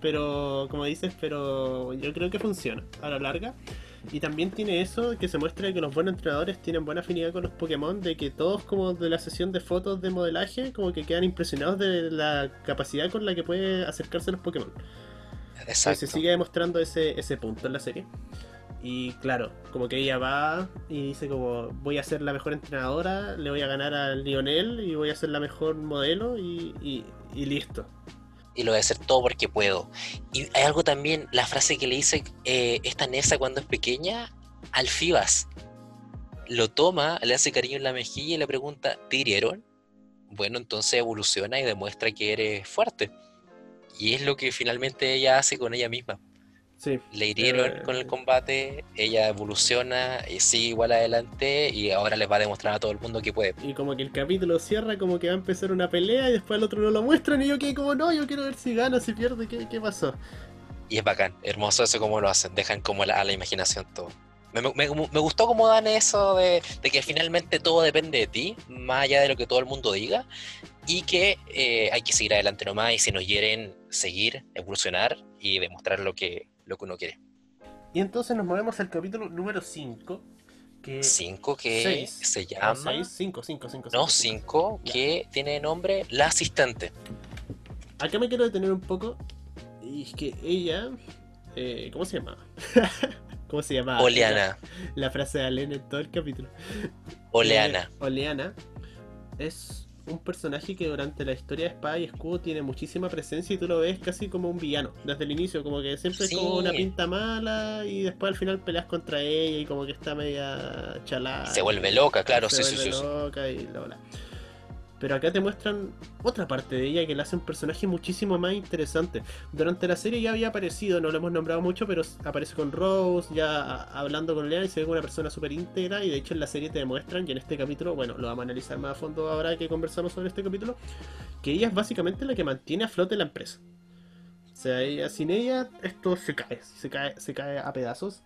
Pero como dices, pero yo creo que funciona a la larga. Y también tiene eso que se muestra que los buenos entrenadores tienen buena afinidad con los Pokémon, de que todos como de la sesión de fotos de modelaje como que quedan impresionados de la capacidad con la que puede acercarse a los Pokémon. Exacto. se sigue demostrando ese, ese punto en la serie. Y claro, como que ella va y dice como voy a ser la mejor entrenadora, le voy a ganar al Lionel y voy a ser la mejor modelo y, y- y listo. Y lo voy a hacer todo porque puedo. Y hay algo también, la frase que le dice eh, esta Nessa cuando es pequeña al Fibas. Lo toma, le hace cariño en la mejilla y le pregunta, ¿te hirieron? Bueno, entonces evoluciona y demuestra que eres fuerte. Y es lo que finalmente ella hace con ella misma. Sí, Le hirieron Eh, con el combate, ella evoluciona y sigue igual adelante y ahora les va a demostrar a todo el mundo que puede. y como que el capítulo cierra como que va a empezar una pelea y después al otro no lo muestran y yo quedé como no, yo quiero ver si gana, si pierde, qué, qué pasó. Y es bacán, hermoso eso como lo hacen, dejan como la- a la imaginación todo. Me, me- me gustó cómo dan eso de, de que finalmente todo depende de ti, más allá de lo que todo el mundo diga, y que eh, hay que seguir adelante nomás y si nos quieren seguir, evolucionar y demostrar lo que, lo que uno quiere. Y entonces nos movemos al capítulo número 5, que... Cinco que seis. se llama... seis, cinco, cinco, cinco, No, cinco. cinco, Ya. que tiene nombre La Asistente. Acá me quiero detener un poco. Y es que ella. eh, ¿Cómo se llama? ¿Cómo se llama? Oleana, La, la frase de Alén en todo el capítulo. Oleana. Eh, Oleana es un personaje que durante la historia de Espada y Escudo tiene muchísima presencia y tú lo ves casi como un villano. Desde el inicio, como que siempre Sí. es como una pinta mala y después al final peleas contra ella y como que está media chalada. Se vuelve loca, claro, se sí, sí, vuelve sí, loca y bla. Pero acá te muestran otra parte de ella que la hace un personaje muchísimo más interesante. Durante la serie ya había aparecido, no lo hemos nombrado mucho, pero aparece con Rose, ya hablando con Leon y se ve como una persona súper íntegra. Y de hecho en la serie te demuestran, y en este capítulo, bueno, lo vamos a analizar más a fondo ahora que conversamos sobre este capítulo, que ella es básicamente la que mantiene a flote la empresa. O sea, ella, sin ella esto se cae, se cae, se cae a pedazos.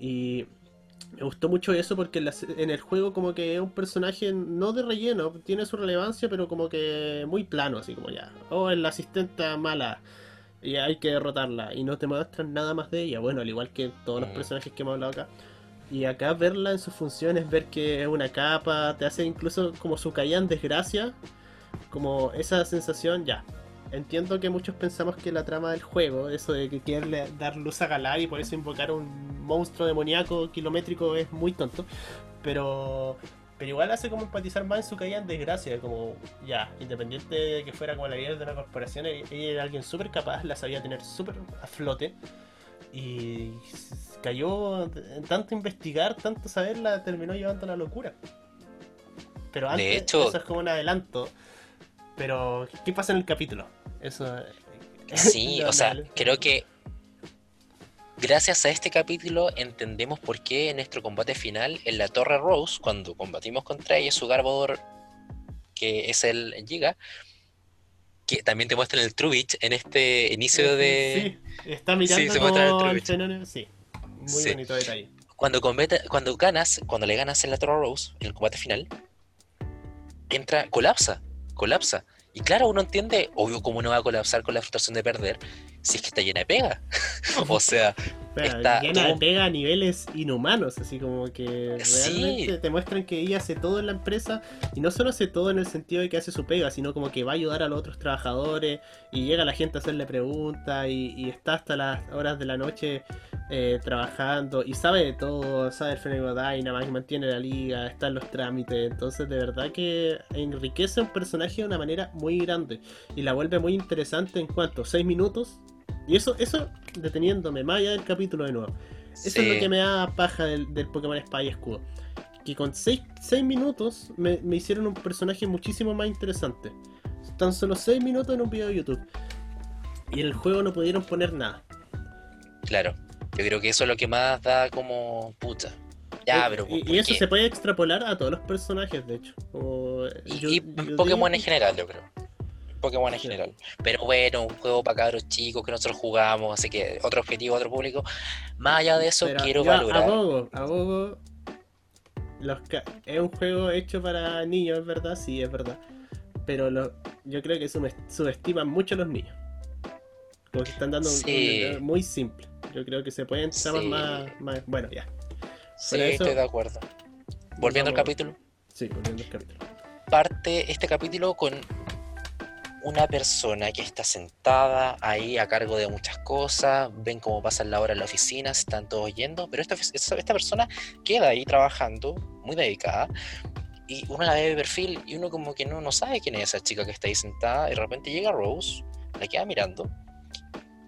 Y me gustó mucho eso porque en, la se- en el juego como que es un personaje no de relleno, tiene su relevancia, pero como que muy plano, así como ya. Oh, es la asistenta mala y hay que derrotarla y no te muestran nada más de ella. Bueno, al igual que todos los Mm. personajes que hemos hablado acá. Y acá verla en sus funciones, ver que es una capa, te hace incluso como su caída en desgracia, como esa sensación, ya. Entiendo que muchos pensamos que la trama del juego, eso de que quiere dar luz a Galar y por eso invocar un monstruo demoníaco kilométrico es muy tonto, pero pero igual hace como empatizar más en su caída en desgracia, como ya, independiente de que fuera como la líder de una corporación, ella ella era alguien súper capaz, la sabía tener súper a flote y cayó en tanto investigar, tanto saber, la terminó llevando a la locura. Pero De antes, hecho- eso es como un adelanto. Pero, ¿qué pasa en el capítulo? Eso. Sí, No, o sea, creo que gracias a este capítulo entendemos por qué en nuestro combate final en la Torre Rose, cuando combatimos contra ella, su Garbodor, que es el Giga, que también te muestran el Trubich en este inicio de... Sí, está mirando Sí, se el fenómeno. Sí, muy Sí. bonito detalle. Cuando, combate- cuando ganas, cuando le ganas en la Torre Rose, en el combate final, entra, colapsa, colapsa. Y claro, uno entiende, obvio, cómo no va a colapsar con la frustración de perder si es que está llena de pega. o sea, Todo- de pega a niveles inhumanos, así como que Sí. realmente te muestran que ella hace todo en la empresa y no solo hace todo en el sentido de que hace su pega, sino como que va a ayudar a los otros trabajadores y llega la gente a hacerle preguntas y, y está hasta las horas de la noche eh, trabajando y sabe de todo, sabe el fenómeno Dynamax, mantiene la liga, está en los trámites, entonces de verdad que enriquece a un personaje de una manera muy grande y la vuelve muy interesante en cuanto, 6 minutos. Y eso, eso deteniéndome más allá del capítulo de nuevo. Eso es lo que me da paja del, del Pokémon Espada y Escudo. Que con 6 minutos me, me hicieron un personaje muchísimo más interesante. Tan solo 6 minutos en un video de YouTube. Y en el juego no pudieron poner nada. Claro, yo creo que eso es lo que más da como puta. Ya, Eh, pero y, ¿por y eso se puede extrapolar a todos los personajes, de hecho. Como, Y, y Pokémon en general, yo creo. Pokémon en general. Pero bueno, un juego para cabros chicos que nosotros jugamos, así que otro objetivo, otro público. Más allá de eso, Pero quiero yo valorar. Abogo, abogo. Los es un juego hecho para niños, es verdad, sí, es verdad. Pero lo- yo creo que sub- subestiman mucho a los niños. Como que están dando un- Sí. un- muy simple. Yo creo que se pueden tramas Sí. más, más. Bueno, ya. Sí, eso- estoy de acuerdo. Volviendo al capítulo. Sí, volviendo al capítulo. parte este capítulo con una persona que está sentada ahí a cargo de muchas cosas, ven cómo pasan la hora en la oficina, se están todos yendo, pero esta, esta persona queda ahí trabajando, muy dedicada, y uno la ve de perfil y uno como que no, no sabe quién es esa chica que está ahí sentada, y de repente llega Rose, la queda mirando.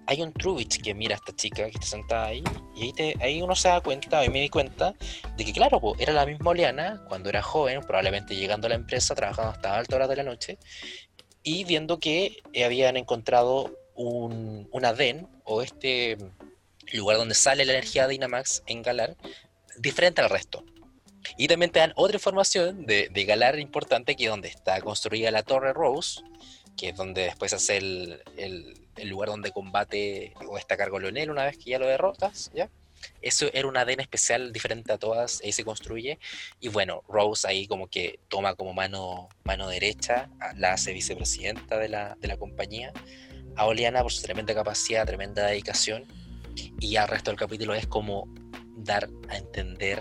Hay un Trubich que mira a esta chica que está sentada ahí, y ahí, te- ahí uno se da cuenta, ahí me di cuenta, de que claro, era la misma Oleana cuando era joven, probablemente llegando a la empresa, trabajando hasta altas horas de la noche, y viendo que eh, habían encontrado un, una DEN, o este lugar donde sale la energía de Dynamax en Galar, diferente al resto. Y también te dan otra información de, de Galar importante, que es donde está construida la Torre Rose, que es donde después hace el, el- el lugar donde combate o está a cargo Leonel una vez que ya lo derrotas, ¿ya? Eso era un ADN especial diferente a todas, ahí se construye. Y bueno, Rose ahí como que toma como mano, mano derecha, la hace vicepresidenta de la, de la compañía. A Oleana por su tremenda capacidad, tremenda dedicación. Y ya el resto del capítulo es como dar a entender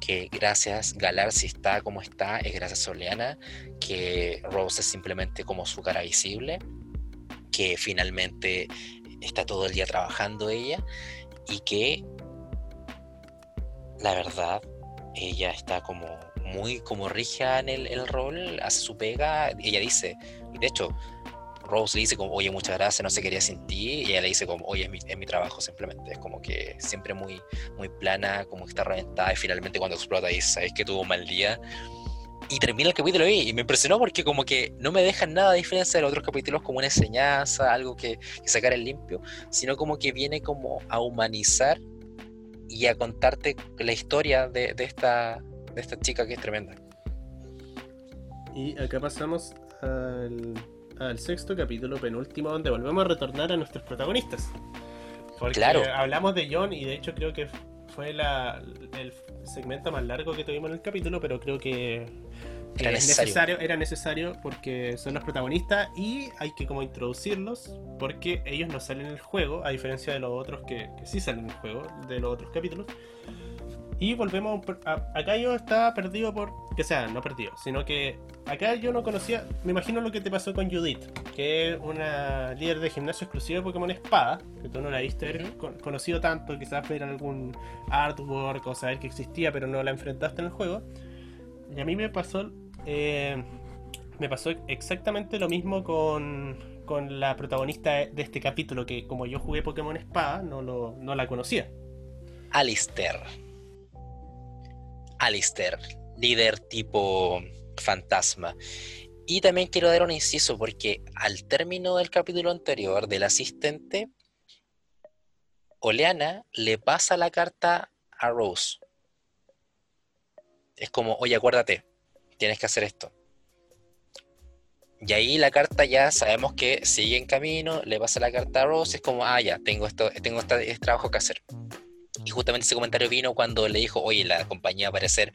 que gracias Galar si está como está, es gracias a Oleana, que Rose es simplemente como su cara visible, que finalmente está todo el día trabajando ella y que la verdad ella está como muy como rija en el, el rol, hace su pega, ella dice, de hecho Rose le dice como, oye, muchas gracias, no se quería sin ti, y ella le dice como, oye, es mi, es mi trabajo simplemente, es como que siempre muy, muy plana, como que está reventada, y finalmente cuando explota dice, sabes que tuvo un mal día, y termina el capítulo ahí, y me impresionó porque como que no me dejan nada de diferencia de los otros capítulos como una enseñanza, algo que, que sacar en limpio, sino como que viene como a humanizar y a contarte la historia de, de esta, de esta chica que es tremenda. Y acá pasamos al, al sexto capítulo, penúltimo, donde volvemos a retornar a nuestros protagonistas. Porque Claro. hablamos de John y de hecho creo que fue la, el segmento más largo que tuvimos en el capítulo, pero creo que Era es necesario. era necesario porque son los protagonistas y hay que como introducirlos porque ellos no salen en el juego, a diferencia de los otros que, que sí salen en el juego, de los otros capítulos. Y volvemos a acá yo estaba perdido por. Que sea, no perdido, sino que acá yo no conocía. Me imagino lo que te pasó con Judith, que es una líder de gimnasio exclusiva de Pokémon Espada, que tú no la viste haber Ujú. con- conocido tanto, quizás ver algún artwork o saber que existía, pero no la enfrentaste en el juego. Y a mí me pasó. eh, me pasó exactamente lo mismo con, con la protagonista de este capítulo, que como yo jugué Pokémon Espada, no, lo, no la conocía. Alistair. Alistair. líder tipo fantasma. Y también quiero dar un inciso porque al término del capítulo anterior del asistente, Oleana le pasa la carta a Rose. Es como, oye, acuérdate, tienes que hacer esto. Y ahí la carta ya sabemos que sigue en camino, le pasa la carta a Rose, es como, ah, ya, tengo esto, tengo este, trabajo que hacer. Y justamente ese comentario vino cuando le dijo, oye, la compañía parecer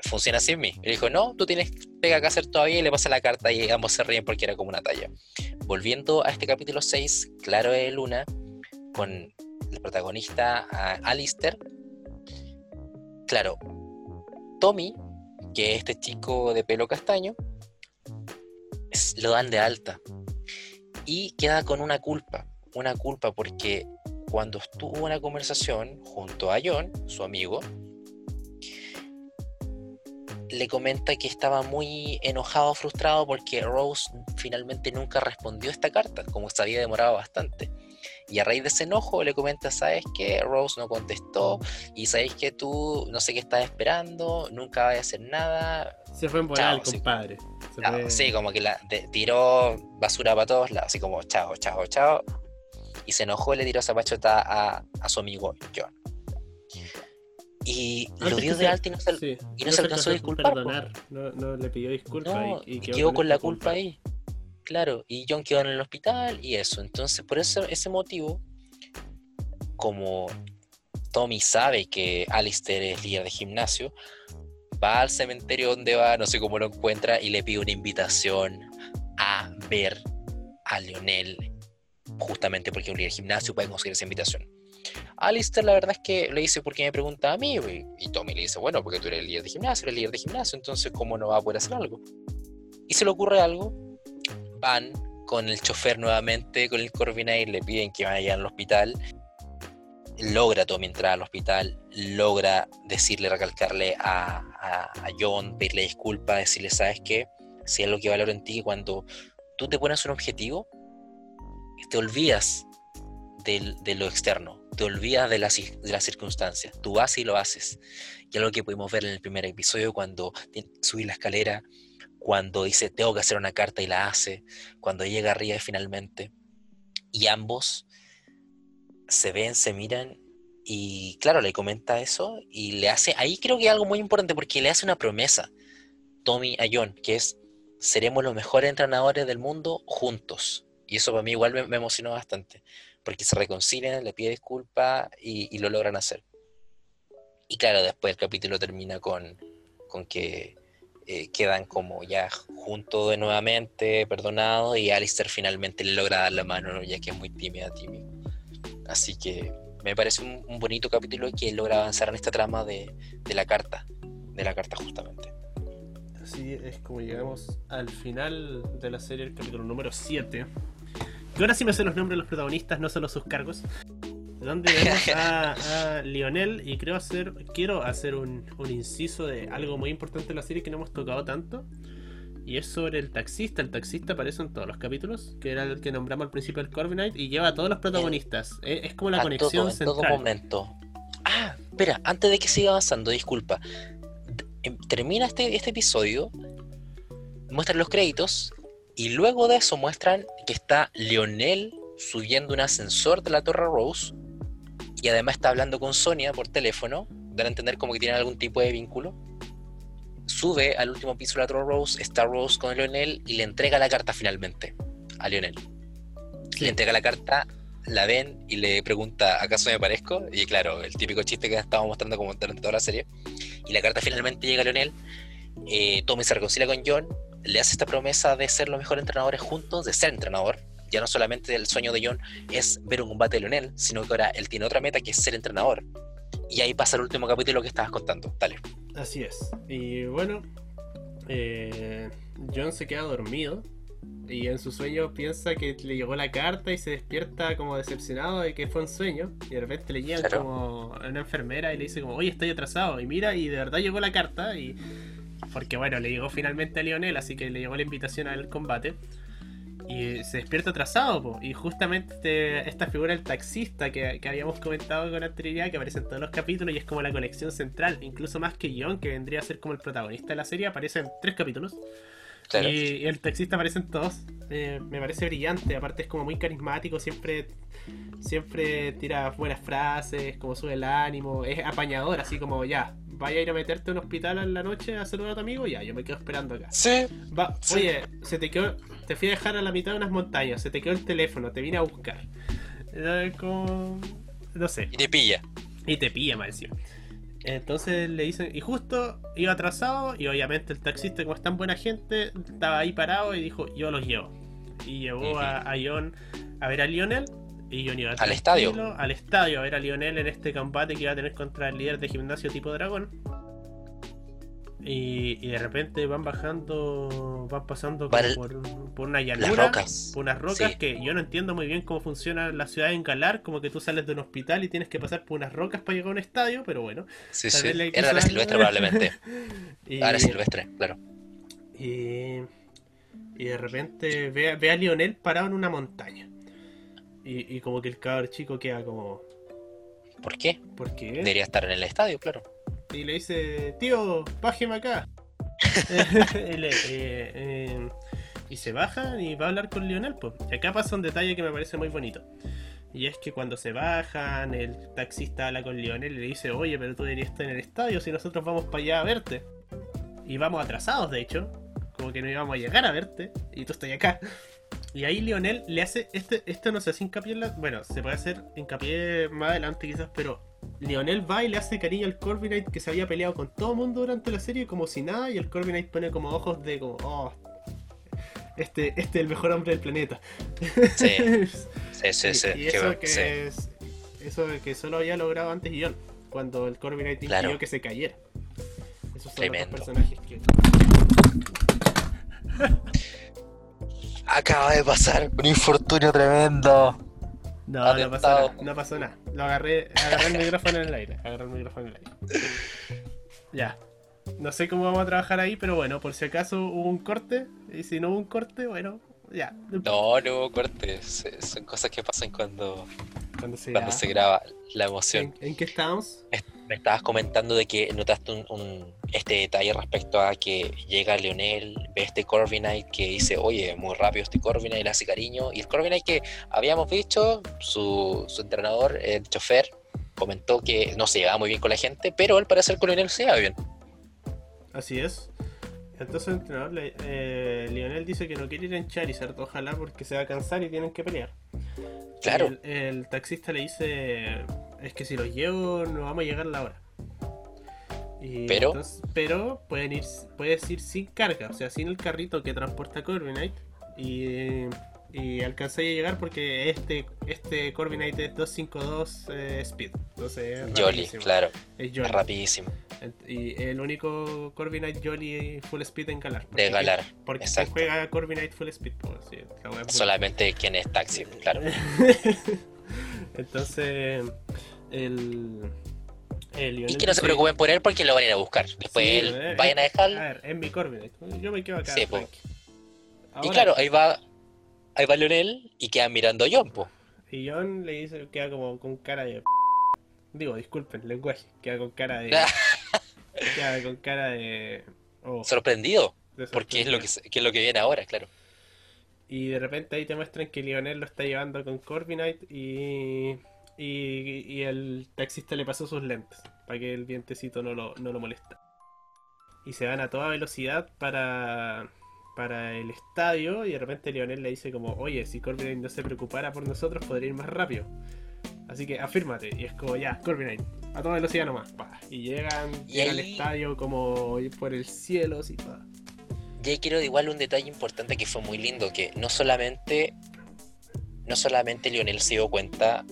funciona sin mí. Le dijo, no, tú tienes pega que hacer todavía y le pasa la carta y ambos se ríen porque era como una talla. Volviendo a este capítulo 6, Claro de Luna, con el protagonista Alistair. Claro, Tommy, que es este chico de pelo castaño, lo dan de alta. Y queda con una culpa, una culpa porque cuando estuvo en la conversación junto a John, su amigo, le comenta que estaba muy enojado, frustrado porque Rose finalmente nunca respondió esta carta, como se había demorado bastante. Y a raíz de ese enojo le comenta, ¿sabes qué? Rose no contestó y sabes que tú no sé qué estás esperando, nunca vas a hacer nada. Se fue en volar, compadre. Sí, como que la tiró basura para todos lados, así como chao, chao, chao. Y se enojó y le tiró esa pachota a, a su amigo John. Y lo dio de alta y no se, y no, se alcanzó a disculpar. No, no, le pidió disculpas y, quedó, con, la culpa, ahí. Claro, y John quedó en el hospital y eso. Entonces, por eso, ese motivo, como Tommy sabe que Alistair es líder de gimnasio, va al cementerio donde va, no sé cómo lo encuentra, y le pide una invitación a ver a Lionel, justamente porque es un líder de gimnasio, puede conseguir esa invitación. Alistair la verdad es que le dice, ¿por qué me pregunta a mí? Y Tommy le dice, bueno, porque tú eres el líder de gimnasio, eres líder de gimnasio, entonces ¿cómo no va a poder hacer algo? Y se le ocurre algo, van con el chofer nuevamente, con el y le piden que vayan al hospital. Logra Tommy entrar al hospital, logra decirle, recalcarle a, John, pedirle disculpas, decirle, ¿sabes qué? Si es lo que valoro en ti, cuando tú te pones un objetivo, te olvidas de, lo externo, te olvidas de las, de las circunstancias, tú vas y lo haces. Y algo que pudimos ver en el primer episodio cuando subí la escalera, cuando dice tengo que hacer una carta y la hace, cuando llega arriba finalmente. Y ambos se ven, se miran y claro, le comenta eso y le hace, ahí creo que hay algo muy importante porque le hace una promesa, Tommy a John, que es, seremos los mejores entrenadores del mundo juntos. Y eso para mí igual me emocionó bastante porque se reconcilian, le pide disculpas y, lo logran hacer. Y claro, después el capítulo termina con, con que eh, quedan como ya juntos de nuevamente, perdonados, y Alistair finalmente le logra dar la mano, ya que es muy tímida, tímido. Así que me parece un, bonito capítulo que logra avanzar en esta trama de, la carta, de la carta justamente. Así es como llegamos al final de la serie, el capítulo número 7 ahora sí me sé los nombres de los protagonistas, no solo sus cargos. Donde vemos a, Lionel y creo hacer, quiero hacer un, inciso de algo muy importante en la serie que no hemos tocado tanto. Y es sobre el taxista. El taxista aparece en todos los capítulos, que era el que nombramos al principio del Corbinite, y lleva a todos los protagonistas. Es, como la conexión central. En todo momento. Ah, espera, antes de que siga avanzando, disculpa. Em, termina este, este episodio, muestra los créditos y luego de eso muestran que está Lionel subiendo un ascensor de la Torre Rose y además está hablando con Sonia por teléfono, dan a entender como que tienen algún tipo de vínculo. Sube al último piso de la Torre Rose, está Rose con Lionel y le entrega la carta finalmente a Lionel. Le entrega la carta, la ven y le pregunta, ¿acaso me parezco? Y claro, el típico chiste que estamos mostrando como durante toda la serie. Y la carta finalmente llega a Lionel. Eh, Tommy se reconcilia con John le hace esta promesa de ser los mejores entrenadores juntos, de ser entrenador. Ya no solamente el sueño de John es ver un combate de Lionel, sino que ahora él tiene otra meta que es ser entrenador. Y ahí pasa el último capítulo que estabas contando. Dale. Así es. Y bueno, eh, John se queda dormido y en su sueño piensa que le llegó la carta y se despierta como decepcionado de que fue un sueño y de repente le llega como una enfermera y le dice como oye estoy atrasado y mira y de verdad llegó la carta y porque bueno, le llegó finalmente a Lionel, así que le llegó la invitación al combate. Y se despierta atrasado, po. y justamente esta figura del taxista que, que habíamos comentado con anterioridad, que aparece en todos los capítulos y es como la conexión central, incluso más que John, que vendría a ser como el protagonista de la serie, aparece en tres capítulos. Claro. Y, y el taxista aparece en todos. Eh, me parece brillante, aparte es como muy carismático, siempre siempre tira buenas frases, como sube el ánimo, es apañador, así como ya, vaya a ir a meterte a un hospital en la noche a saludar a tu amigo, ya, yo me quedo esperando acá. Sí, Va, Sí. Oye, se te quedó, te fui a dejar a la mitad de unas montañas, se te quedó el teléfono, te vine a buscar. Eh, como, no sé, y te pilla. y te pilla mal encima. Entonces le dicen, y justo iba atrasado, y obviamente el taxista, como es tan buena gente, estaba ahí parado y dijo, yo los llevo. Y llevó a, a John a ver a Lionel, y John iba Al estadio. Al estadio a ver a Lionel en este combate que iba a tener contra el líder de gimnasio tipo dragón. Y, y de repente van bajando, van pasando el- por, por una llanura, por unas rocas Sí. que yo no entiendo muy bien cómo funciona la ciudad en Galar, como que tú sales de un hospital y tienes que pasar por unas rocas para llegar a un estadio, pero bueno. Sí, sí. Era la silvestre probablemente. Y, Ahora silvestre, claro. y, y de repente ve, a- ve a Lionel parado en una montaña. Y, y como que el cabrón chico queda como, ¿Por qué? ¿por qué? Debería estar en el estadio, claro. Y le dice, tío, bájeme acá. y, le- eh, eh, y se bajan y va a hablar con Lionel. Pues. Y acá pasa un detalle que me parece muy bonito. Y es que cuando se bajan, el taxista habla con Lionel y le dice, oye, pero tú deberías estar en el estadio si nosotros vamos para allá a verte. Y vamos atrasados, de hecho. Como que no íbamos a llegar a verte. Y tú estás acá. Y ahí Lionel le hace, este, esto no se hace hincapié en la... Bueno, se puede hacer hincapié más adelante quizás, pero Lionel va y le hace cariño al Corviknight que se había peleado con todo el mundo durante la serie como si nada y el Corviknight pone como ojos de como, oh, este, este es el mejor hombre del planeta. Sí. Sí, sí, Y- sí. y Qué eso bueno, que sí. es, eso que solo había logrado antes John, cuando el Corviknight impidió Claro. que se cayera. Esos son Tremendo. los personajes que... Acaba de pasar un infortunio tremendo. No, no pasó nada, no pasó nada. Lo agarré, agarré el micrófono en el aire, agarré el micrófono en el aire. Ya. No sé cómo vamos a trabajar ahí, pero bueno, por si acaso hubo un corte, y si no hubo un corte, bueno, ya. No, no, cortes. eh, Son cosas que pasan cuando, Cuando se, cuando se graba la emoción. ¿En, en qué estábamos? Me estabas comentando de que notaste un, un- este detalle respecto a que llega Leonel, ve este Corviknight que dice, oye, muy rápido este Corviknight, le hace cariño. Y el Corviknight que habíamos visto, su, su entrenador, el chofer, comentó que no se llevaba muy bien con la gente, pero al parecer con Leonel se lleva bien. Así es. Entonces el entrenador, eh, Lionel dice que no quiere ir en Charizard, ojalá porque se va a cansar y tienen que pelear. Claro. El, el taxista le dice, es que si los llevo no vamos a llegar a la hora. Y Pero- entonces- pero pueden ir, puedes ir sin carga, o sea, sin el carrito que transporta Corviknight y, y alcancé a llegar porque este este Corviknight es 252 eh, speed, entonces es Jolly, rapidísimo. claro, Es Jolly. rapidísimo. Y el único Corviknight Jolly full speed en Galar. De Galar, Porque se juega Corviknight full speed. pues, sí. Solamente quien es taxi, claro. Entonces, el. el Y que no se preocupen por él porque lo van a ir a buscar. Después Sí, él- eh, vayan a A dejarlo. ver, es mi Corviknight. Yo me quedo acá. Sí, tranqui. Y claro, ahí va, ahí va Leonel y queda mirando a John, po. Y John le dice, queda como con cara de. Digo, disculpen, lenguaje. Queda con cara de. queda con cara de. oh, sorprendido, de porque es lo que, es lo que viene ahora, claro. Y de repente ahí te muestran que Lionel lo está llevando con Corviknight y, y, y el taxista le pasó sus lentes para que el vientecito no lo, no lo molesta. Y se van a toda velocidad para, para el estadio y de repente Lionel le dice como, oye, si Corviknight no se preocupara por nosotros podría ir más rápido. Así que afírmate. Y es como, ya, Corviknight, a toda velocidad nomás. pa. Y llegan, Y llegan al estadio como por el cielo, así, pa. Y ahí quiero igual un detalle importante que fue muy lindo, que no solamente, no solamente Lionel se dio cuenta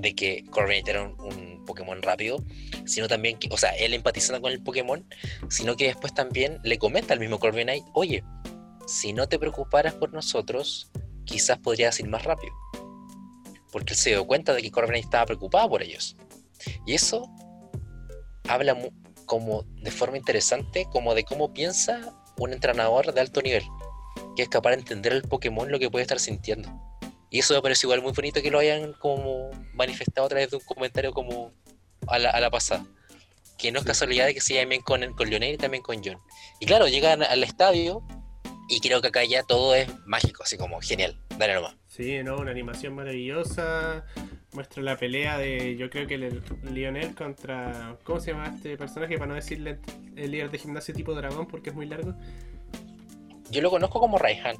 de que Corviknight era un, Pokémon rápido, sino también que, o sea, él empatizando con el Pokémon, sino que después también le comenta al mismo Corviknight, oye, si no te preocuparas por nosotros, quizás podrías ir más rápido. Porque él se dio cuenta de que Corviknight estaba preocupado por ellos. Y eso habla como de forma interesante, como de cómo piensa un entrenador de alto nivel. que es capaz de entender el Pokémon lo que puede estar sintiendo. Y eso me parece igual muy bonito que lo hayan como manifestado a través de un comentario como a la, a la pasada. Que no es casualidad de que se llamen con, con Lionel y también con John. Y claro, llegan al estadio y creo que acá ya todo es mágico, así como genial. Dale nomás. Sí, ¿no? Una animación maravillosa. Muestra la pelea de, yo creo que el Lionel contra, ¿cómo se llama este personaje? Para no decirle el líder de gimnasio tipo dragón porque es muy largo. Yo lo conozco como Raihan.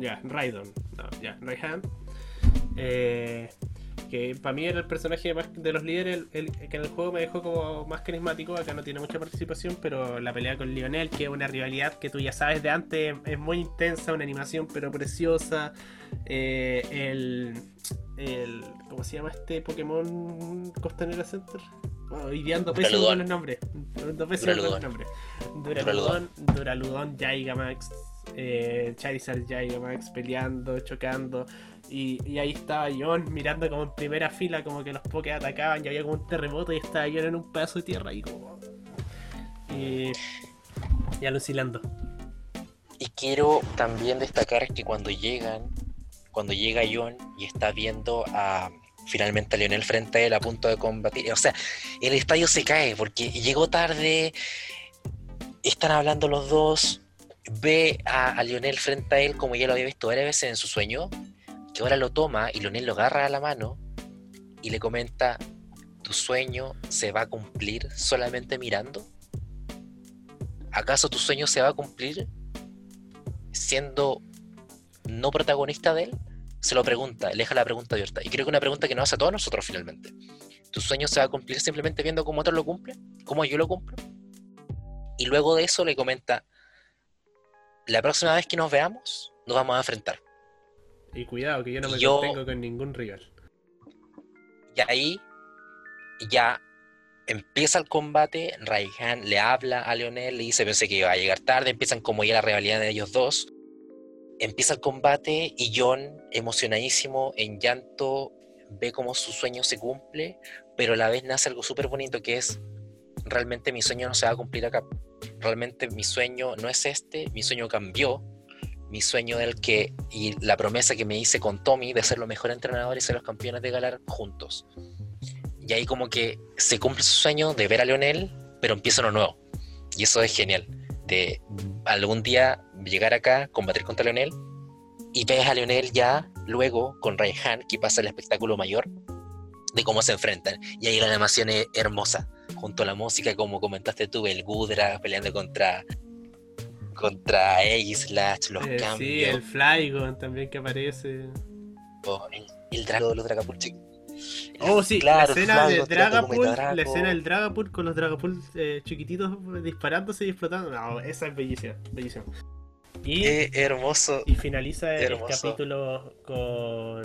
Ya, Raidon. No, ya, Raihan. Eh, que para mí era el personaje más de los líderes el, que en el juego me dejó como más carismático. Acá no tiene mucha participación, pero la pelea con Lionel, que es una rivalidad que tú ya sabes de antes, es muy intensa, una animación pero preciosa. Eh, el, el. ¿Cómo se llama este Pokémon Costanera Center? Oh, ideando pésimo con los nombres. Pésimo con los nombres. Duraludon, Duraludon, Gigamax, eh, Charizard Gigamax peleando, chocando. Y, y, ahí estaba John mirando como en primera fila, como que los Poké atacaban y había como un terremoto y estaba John en un pedazo de tierra ahí como. Y, y alucinando. Y quiero también destacar que cuando llegan, cuando llega John y está viendo a finalmente a Lionel frente a él a punto de combatir. O sea, el estadio se cae porque llegó tarde, están hablando los dos, ve a, Lionel frente a él como ya lo había visto varias veces en su sueño, que ahora lo toma y Lionel lo agarra a la mano y le comenta, ¿tu sueño se va a cumplir solamente mirando? ¿Acaso tu sueño se va a cumplir siendo no protagonista de él? Se lo pregunta, le deja la pregunta abierta. Y creo que una pregunta que nos hace a todos nosotros finalmente. ¿Tu sueño se va a cumplir simplemente viendo cómo otros lo cumplen? ¿Cómo yo lo cumplo? Y luego de eso le comenta, la próxima vez que nos veamos, nos vamos a enfrentar. Y cuidado, que yo no me yo, contengo con ningún rival. Y ahí ya empieza el combate, Raihan le habla a Leonel, le dice, pensé que iba a llegar tarde, empiezan como ya la rivalidad de ellos dos. Empieza el combate y John, emocionadísimo, en llanto, ve cómo su sueño se cumple, pero a la vez nace algo súper bonito que es, realmente mi sueño no se va a cumplir acá. Realmente mi sueño no es este, mi sueño cambió, mi sueño del que y la promesa que me hice con Tommy de ser los mejores entrenadores y ser los campeones de Galar juntos. Y ahí como que se cumple su sueño de ver a Leonel, pero empieza uno nuevo. Y eso es genial. De algún día llegar acá, combatir contra Leonel, y ves a Leonel ya luego con Raihan, que pasa el espectáculo mayor, de cómo se enfrentan. Y ahí la animación es hermosa, junto a la música, como comentaste tú, el Gudra peleando contra contra Slash, los eh, cambios. Sí, el Flygon también que aparece. Oh, el, el Drago de los Dragapult Oh, sí, claro, la escena del Dragapult, la escena del Dragapult con los Dragapult eh, chiquititos disparándose y explotando. No, esa es bellísima, bellísima. Y, Qué hermoso. Y finaliza el capítulo con,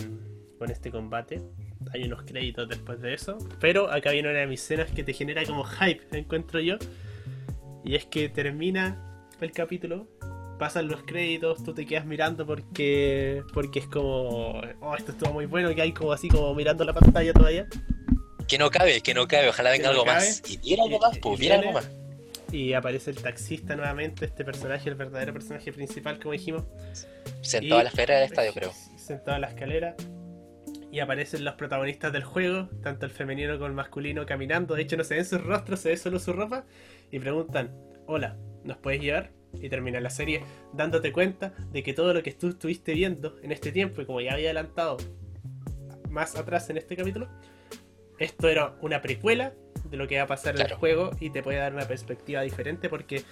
con este combate. Hay unos créditos después de eso. Pero acá viene una de mis escenas que te genera como hype, encuentro yo. Y es que termina el capítulo, pasan los créditos, tú te quedas mirando porque porque es como, oh, esto estuvo muy bueno, que hay como así como mirando la pantalla todavía. Que no cabe, que no cabe, ojalá venga algo más. Y viera algo más, pues, viera algo más. Y aparece el taxista nuevamente, este personaje, el verdadero personaje principal, como dijimos. Sentado a la escalera del estadio, creo. Sentado a la escalera. Y aparecen los protagonistas del juego, tanto el femenino como el masculino, caminando. De hecho, no se ven sus rostros, se ve solo su ropa. Y preguntan, hola, nos puedes llevar y termina la serie dándote cuenta de que todo lo que tú estuviste viendo en este tiempo, y como ya había adelantado más atrás en este capítulo, esto era una precuela de lo que va a pasar en el juego y te puede dar una perspectiva diferente porque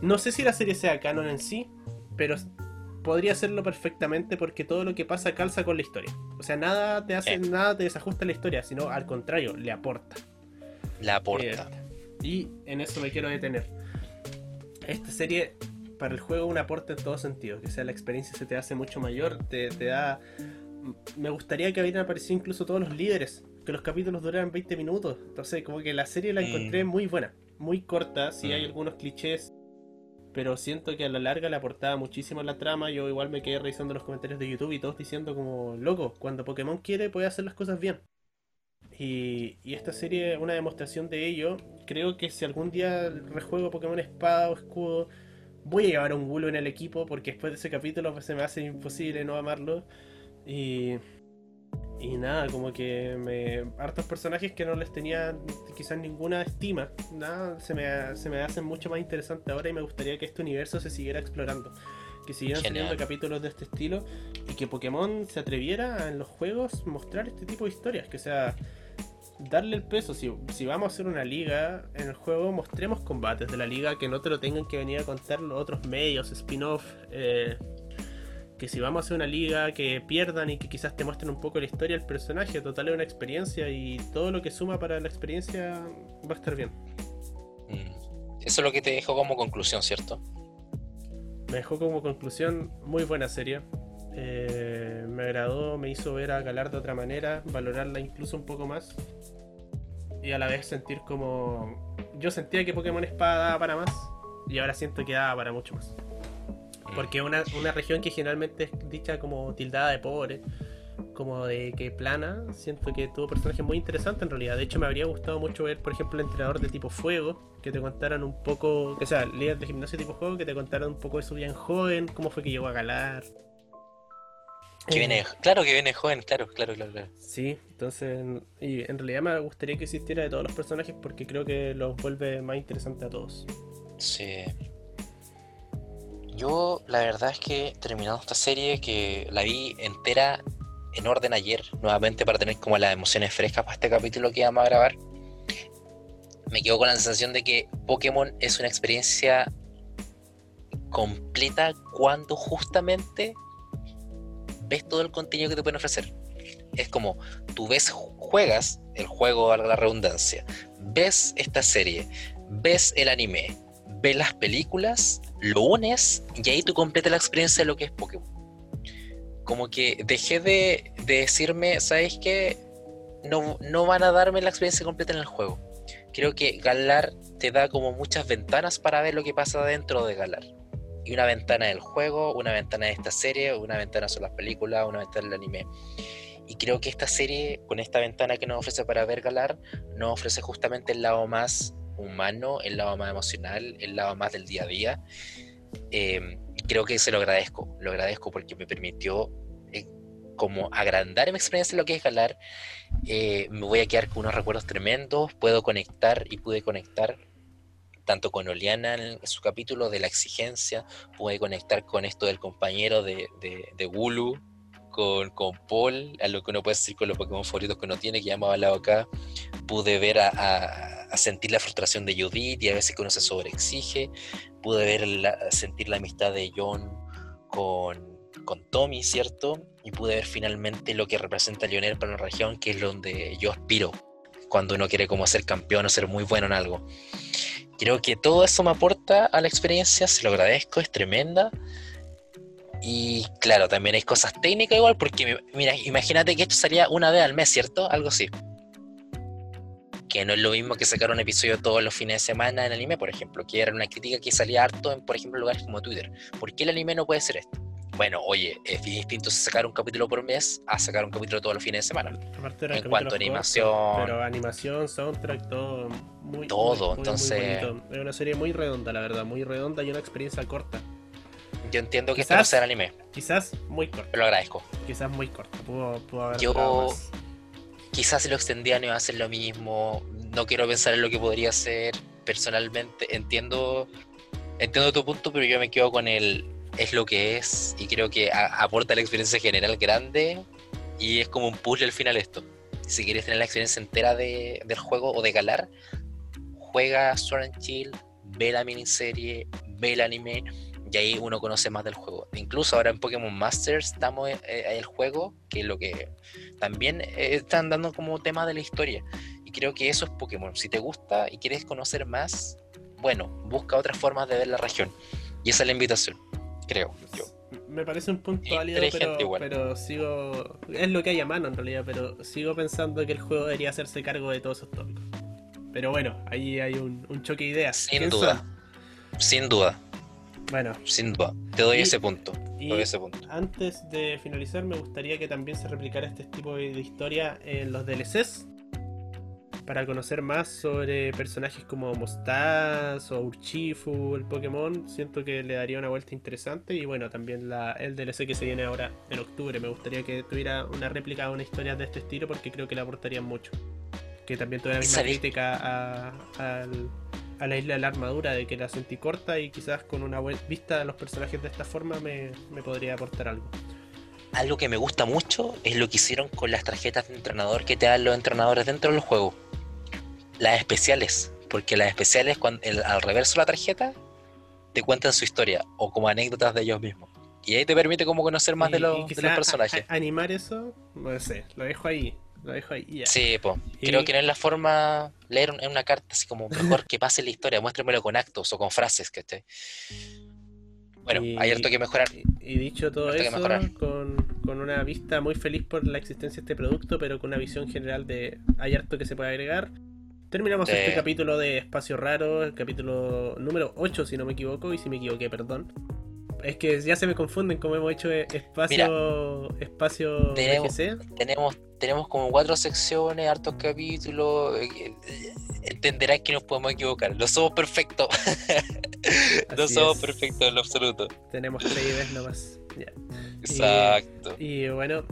no sé si la serie sea canon en sí, pero podría serlo perfectamente porque todo lo que pasa calza con la historia. O sea, nada te hace, nada te desajusta la historia, sino al contrario, le aporta. Le aporta. Eh, y en eso me quiero detener esta serie para el juego un aporte en todo sentido, que sea la experiencia se te hace mucho mayor, te, da... Me gustaría que hubieran aparecido incluso todos los líderes, que los capítulos duraran 20 minutos, entonces como que la serie la encontré mm. muy buena, muy corta, sí hay mm. algunos clichés, pero siento que a la larga le aportaba muchísimo a la trama, yo igual me quedé revisando los comentarios de YouTube y todos diciendo como, loco, cuando Pokémon quiere puede hacer las cosas bien. Y, esta serie es una demostración de ello. Creo que si algún día rejuego Pokémon Espada o Escudo voy a llevar un Gulu en el equipo porque después de ese capítulo se me hace imposible no amarlo. Y, y nada, como que me hartos personajes que no les tenía quizás ninguna estima, nada, se me, se me hacen mucho más interesantes ahora y me gustaría que este universo se siguiera explorando. Que siguieran saliendo capítulos de este estilo y que Pokémon se atreviera a, en los juegos mostrar este tipo de historias, que sea darle el peso. Si, si vamos a hacer una liga en el juego, mostremos combates de la liga que no te lo tengan que venir a contar los otros medios, spin-off. eh, que si vamos a hacer una liga que pierdan y que quizás te muestren un poco la historia del personaje, total es una experiencia y todo lo que suma para la experiencia va a estar bien. Mm. Eso es lo que te dejo como conclusión, ¿cierto? Me dejó como conclusión muy buena serie. Eh, me agradó, me hizo ver a Galar de otra manera, valorarla incluso un poco más. Y a la vez sentir como. Yo sentía que Pokémon Espada daba para más. Y ahora siento que daba para mucho más. Mm. Porque una, una región que generalmente es dicha como tildada de pobre, como de que plana, siento que tuvo personajes muy interesantes en realidad. De hecho, me habría gustado mucho ver, por ejemplo, el entrenador de tipo fuego, que te contaran un poco, o sea, líder de gimnasio tipo juego, que te contaran un poco de su vida en joven, cómo fue que llegó a galar. Que Eh, viene, claro que viene joven, claro, claro, claro, claro. Sí, entonces, y en realidad me gustaría que existiera de todos los personajes porque creo que los vuelve más interesantes a todos. Sí. Yo, la verdad es que terminando esta serie, que la vi entera en orden ayer, nuevamente para tener como las emociones frescas para este capítulo que vamos a grabar, me quedo con la sensación de que Pokémon es una experiencia completa cuando justamente ves todo el contenido que te pueden ofrecer. Es como, tú ves, juegas el juego, valga la redundancia, ves esta serie, ves el anime, ves las películas, lo unes y ahí tú completas la experiencia de lo que es Pokémon. Como que dejé de, de decirme, ¿sabes qué? No, no van a darme la experiencia completa en el juego. Creo que Galar te da como muchas ventanas para ver lo que pasa dentro de Galar. Y una ventana del juego, una ventana de esta serie, una ventana son las películas, una ventana del anime. Y creo que esta serie, con esta ventana que nos ofrece para ver Galar, nos ofrece justamente el lado más humano, el lado más emocional, el lado más del día a día. Eh, creo que se lo agradezco, lo agradezco porque me permitió eh, como agrandar mi experiencia en lo que es Galar. Eh, me voy a quedar con unos recuerdos tremendos, puedo conectar y pude conectar tanto con Oliana en su capítulo de la exigencia, pude conectar con esto del compañero de, de, de Gulu, con, con Paul, a lo que uno puede decir con los Pokémon favoritos que uno tiene, que ya hemos hablado acá. Pude ver a, sentir la frustración de Judith y a veces que uno se sobreexige. Pude ver sentir la amistad de John con, con Tommy, ¿cierto? Y pude ver finalmente lo que representa Lionel para una región, que es donde yo aspiro cuando uno quiere como ser campeón o ser muy bueno en algo. Creo que todo eso me aporta a la experiencia, se lo agradezco, es tremenda. Y claro, también hay cosas técnicas igual, porque mira, imagínate que esto salía una vez al mes, ¿cierto? Algo así. Que no es lo mismo que sacar un episodio todos los fines de semana en anime, por ejemplo, que era una crítica que salía harto en, por ejemplo, lugares como Twitter. ¿Por qué el anime no puede ser esto? Bueno, oye, es distinto sacar un capítulo por mes a sacar un capítulo todos los fines de semana. Aparte en cuanto a animación. Cortos, pero animación, soundtrack, todo muy Todo, muy, entonces. Muy es una serie muy redonda, la verdad, muy redonda y una experiencia corta. Yo entiendo que quizás, esto no sea el anime. Quizás muy corta. Pero lo agradezco. Quizás muy corta. Pudo, pudo haber Yo quizás si lo extendían iba a hacer lo mismo. No quiero pensar en lo que podría ser. Personalmente entiendo entiendo tu punto, pero yo me quedo con el es lo que es y creo que a, aporta la experiencia general grande y es como un puzzle al final esto. Si quieres tener la experiencia entera de, del juego o de Galar, juega Sword and Shield, ve la miniserie, ve el anime y ahí uno conoce más del juego. Incluso ahora en Pokémon Masters estamos en el juego, que es lo que también están dando como tema de la historia. Y creo que eso es Pokémon. Si te gusta y quieres conocer más, bueno, busca otras formas de ver la región. Y esa es la invitación, creo yo. Me parece un punto válido, pero, pero, sigo. Es lo que hay a mano en realidad, pero sigo pensando que el juego debería hacerse cargo de todos esos tópicos. Pero bueno, ahí hay un, un choque de ideas. Sin duda. Son? Sin duda. Bueno. Sin duda. Te doy y, ese punto. Y doy ese punto. Antes de finalizar, me gustaría que también se replicara este tipo de historia en los DLCs. para conocer más sobre personajes como Mostaz o Urchifu, el Pokémon, siento que le daría una vuelta interesante. Y bueno, también la, el DLC que se viene ahora en octubre. Me gustaría que tuviera una réplica o una historia de este estilo porque creo que le aportarían mucho. Que también tuviera la misma crítica a, al- a la isla de la armadura, de que la sentí corta y quizás con una buena vista de los personajes de esta forma me, me podría aportar algo. Algo que me gusta mucho es lo que hicieron con las tarjetas de entrenador que te dan los entrenadores dentro del juego. Las especiales. Porque las especiales, cuando, el- al reverso de la tarjeta, te cuentan su historia o como anécdotas de ellos mismos. Y ahí te permite como conocer más Y- de, los, de los a- personajes. a- animar eso, no sé, lo dejo ahí. Lo dejo ahí. Sí. Y- Creo que no es la forma leer en una carta así como mejor que pase la historia, muéstremelo con actos o con frases, ¿cachai? Bueno, Y- hay harto que mejorar. Y, dicho todo que eso, con, con una vista muy feliz por la existencia de este producto, pero con una visión general de hay harto que se puede agregar. Terminamos este capítulo de Espacio Raro, el capítulo número 8 si no me equivoco, y si me equivoqué, perdón. Es que ya se me confunden como hemos hecho eh, espacio espacio Tenemos-. Tenemos, tenemos como cuatro secciones, hartos capítulos. eh, eh, Entenderás que nos podemos equivocar. No somos perfectos. no somos es. perfectos en lo absoluto. Tenemos tres ideas nomás. Ya. Exacto. Y bueno,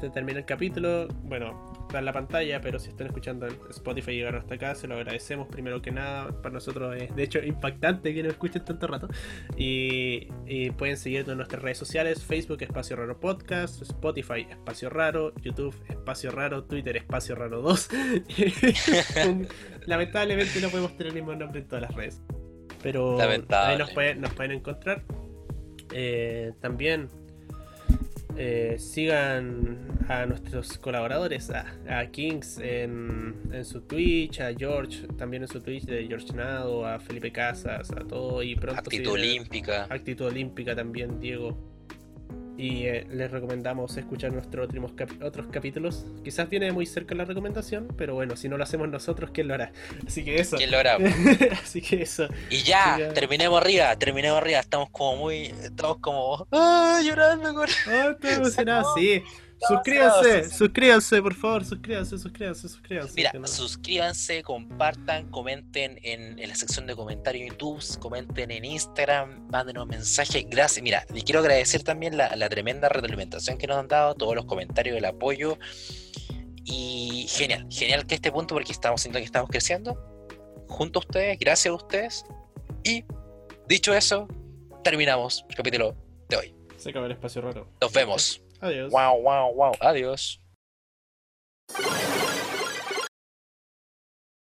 se termina el capítulo. Bueno, en la pantalla, pero si están escuchando en Spotify y llegaron hasta acá, se lo agradecemos primero que nada. Para nosotros es de hecho impactante que nos escuchen tanto rato. Y, y pueden seguirnos en nuestras redes sociales: Facebook Espacio Raro Podcast, Spotify Espacio Raro, YouTube Espacio Raro, Twitter Espacio Raro 2. Lamentablemente no podemos tener el mismo nombre en todas las redes. Pero ahí nos pueden, nos pueden encontrar. Eh, también eh, sigan a nuestros colaboradores, a, a Kings en, en su Twitch, a George también en su Twitch de George Nado, a Felipe Casas, a todo y pronto Actitud viene- olímpica. Actitud Olímpica también, Diego. Y eh, les recomendamos escuchar nuestros otros, otros capítulos. Quizás viene muy cerca la recomendación, pero bueno, si no lo hacemos nosotros, ¿quién lo hará? Así que eso. ¿Quién lo hará? Así que eso. Y ya. terminemos arriba, terminemos arriba. Estamos como muy. Estamos como. ¡Ah! Llorando, con- Oh, estoy emocionado, sí. Suscríbanse, suscríbanse, por favor, suscríbanse, suscríbanse, suscríbanse. Mira, no- suscríbanse, compartan, comenten en, en la sección de comentarios en YouTube, comenten en Instagram, mándenos mensajes. Gracias. Mira, y quiero agradecer también la, la tremenda retroalimentación que nos han dado, todos los comentarios, el apoyo. Y genial, genial que este punto, porque estamos sintiendo que estamos creciendo junto a ustedes, gracias a ustedes. Y dicho eso, terminamos el capítulo de hoy. Se acabó el espacio raro. Nos vemos. Adios. Wow, wow, wow. Adios.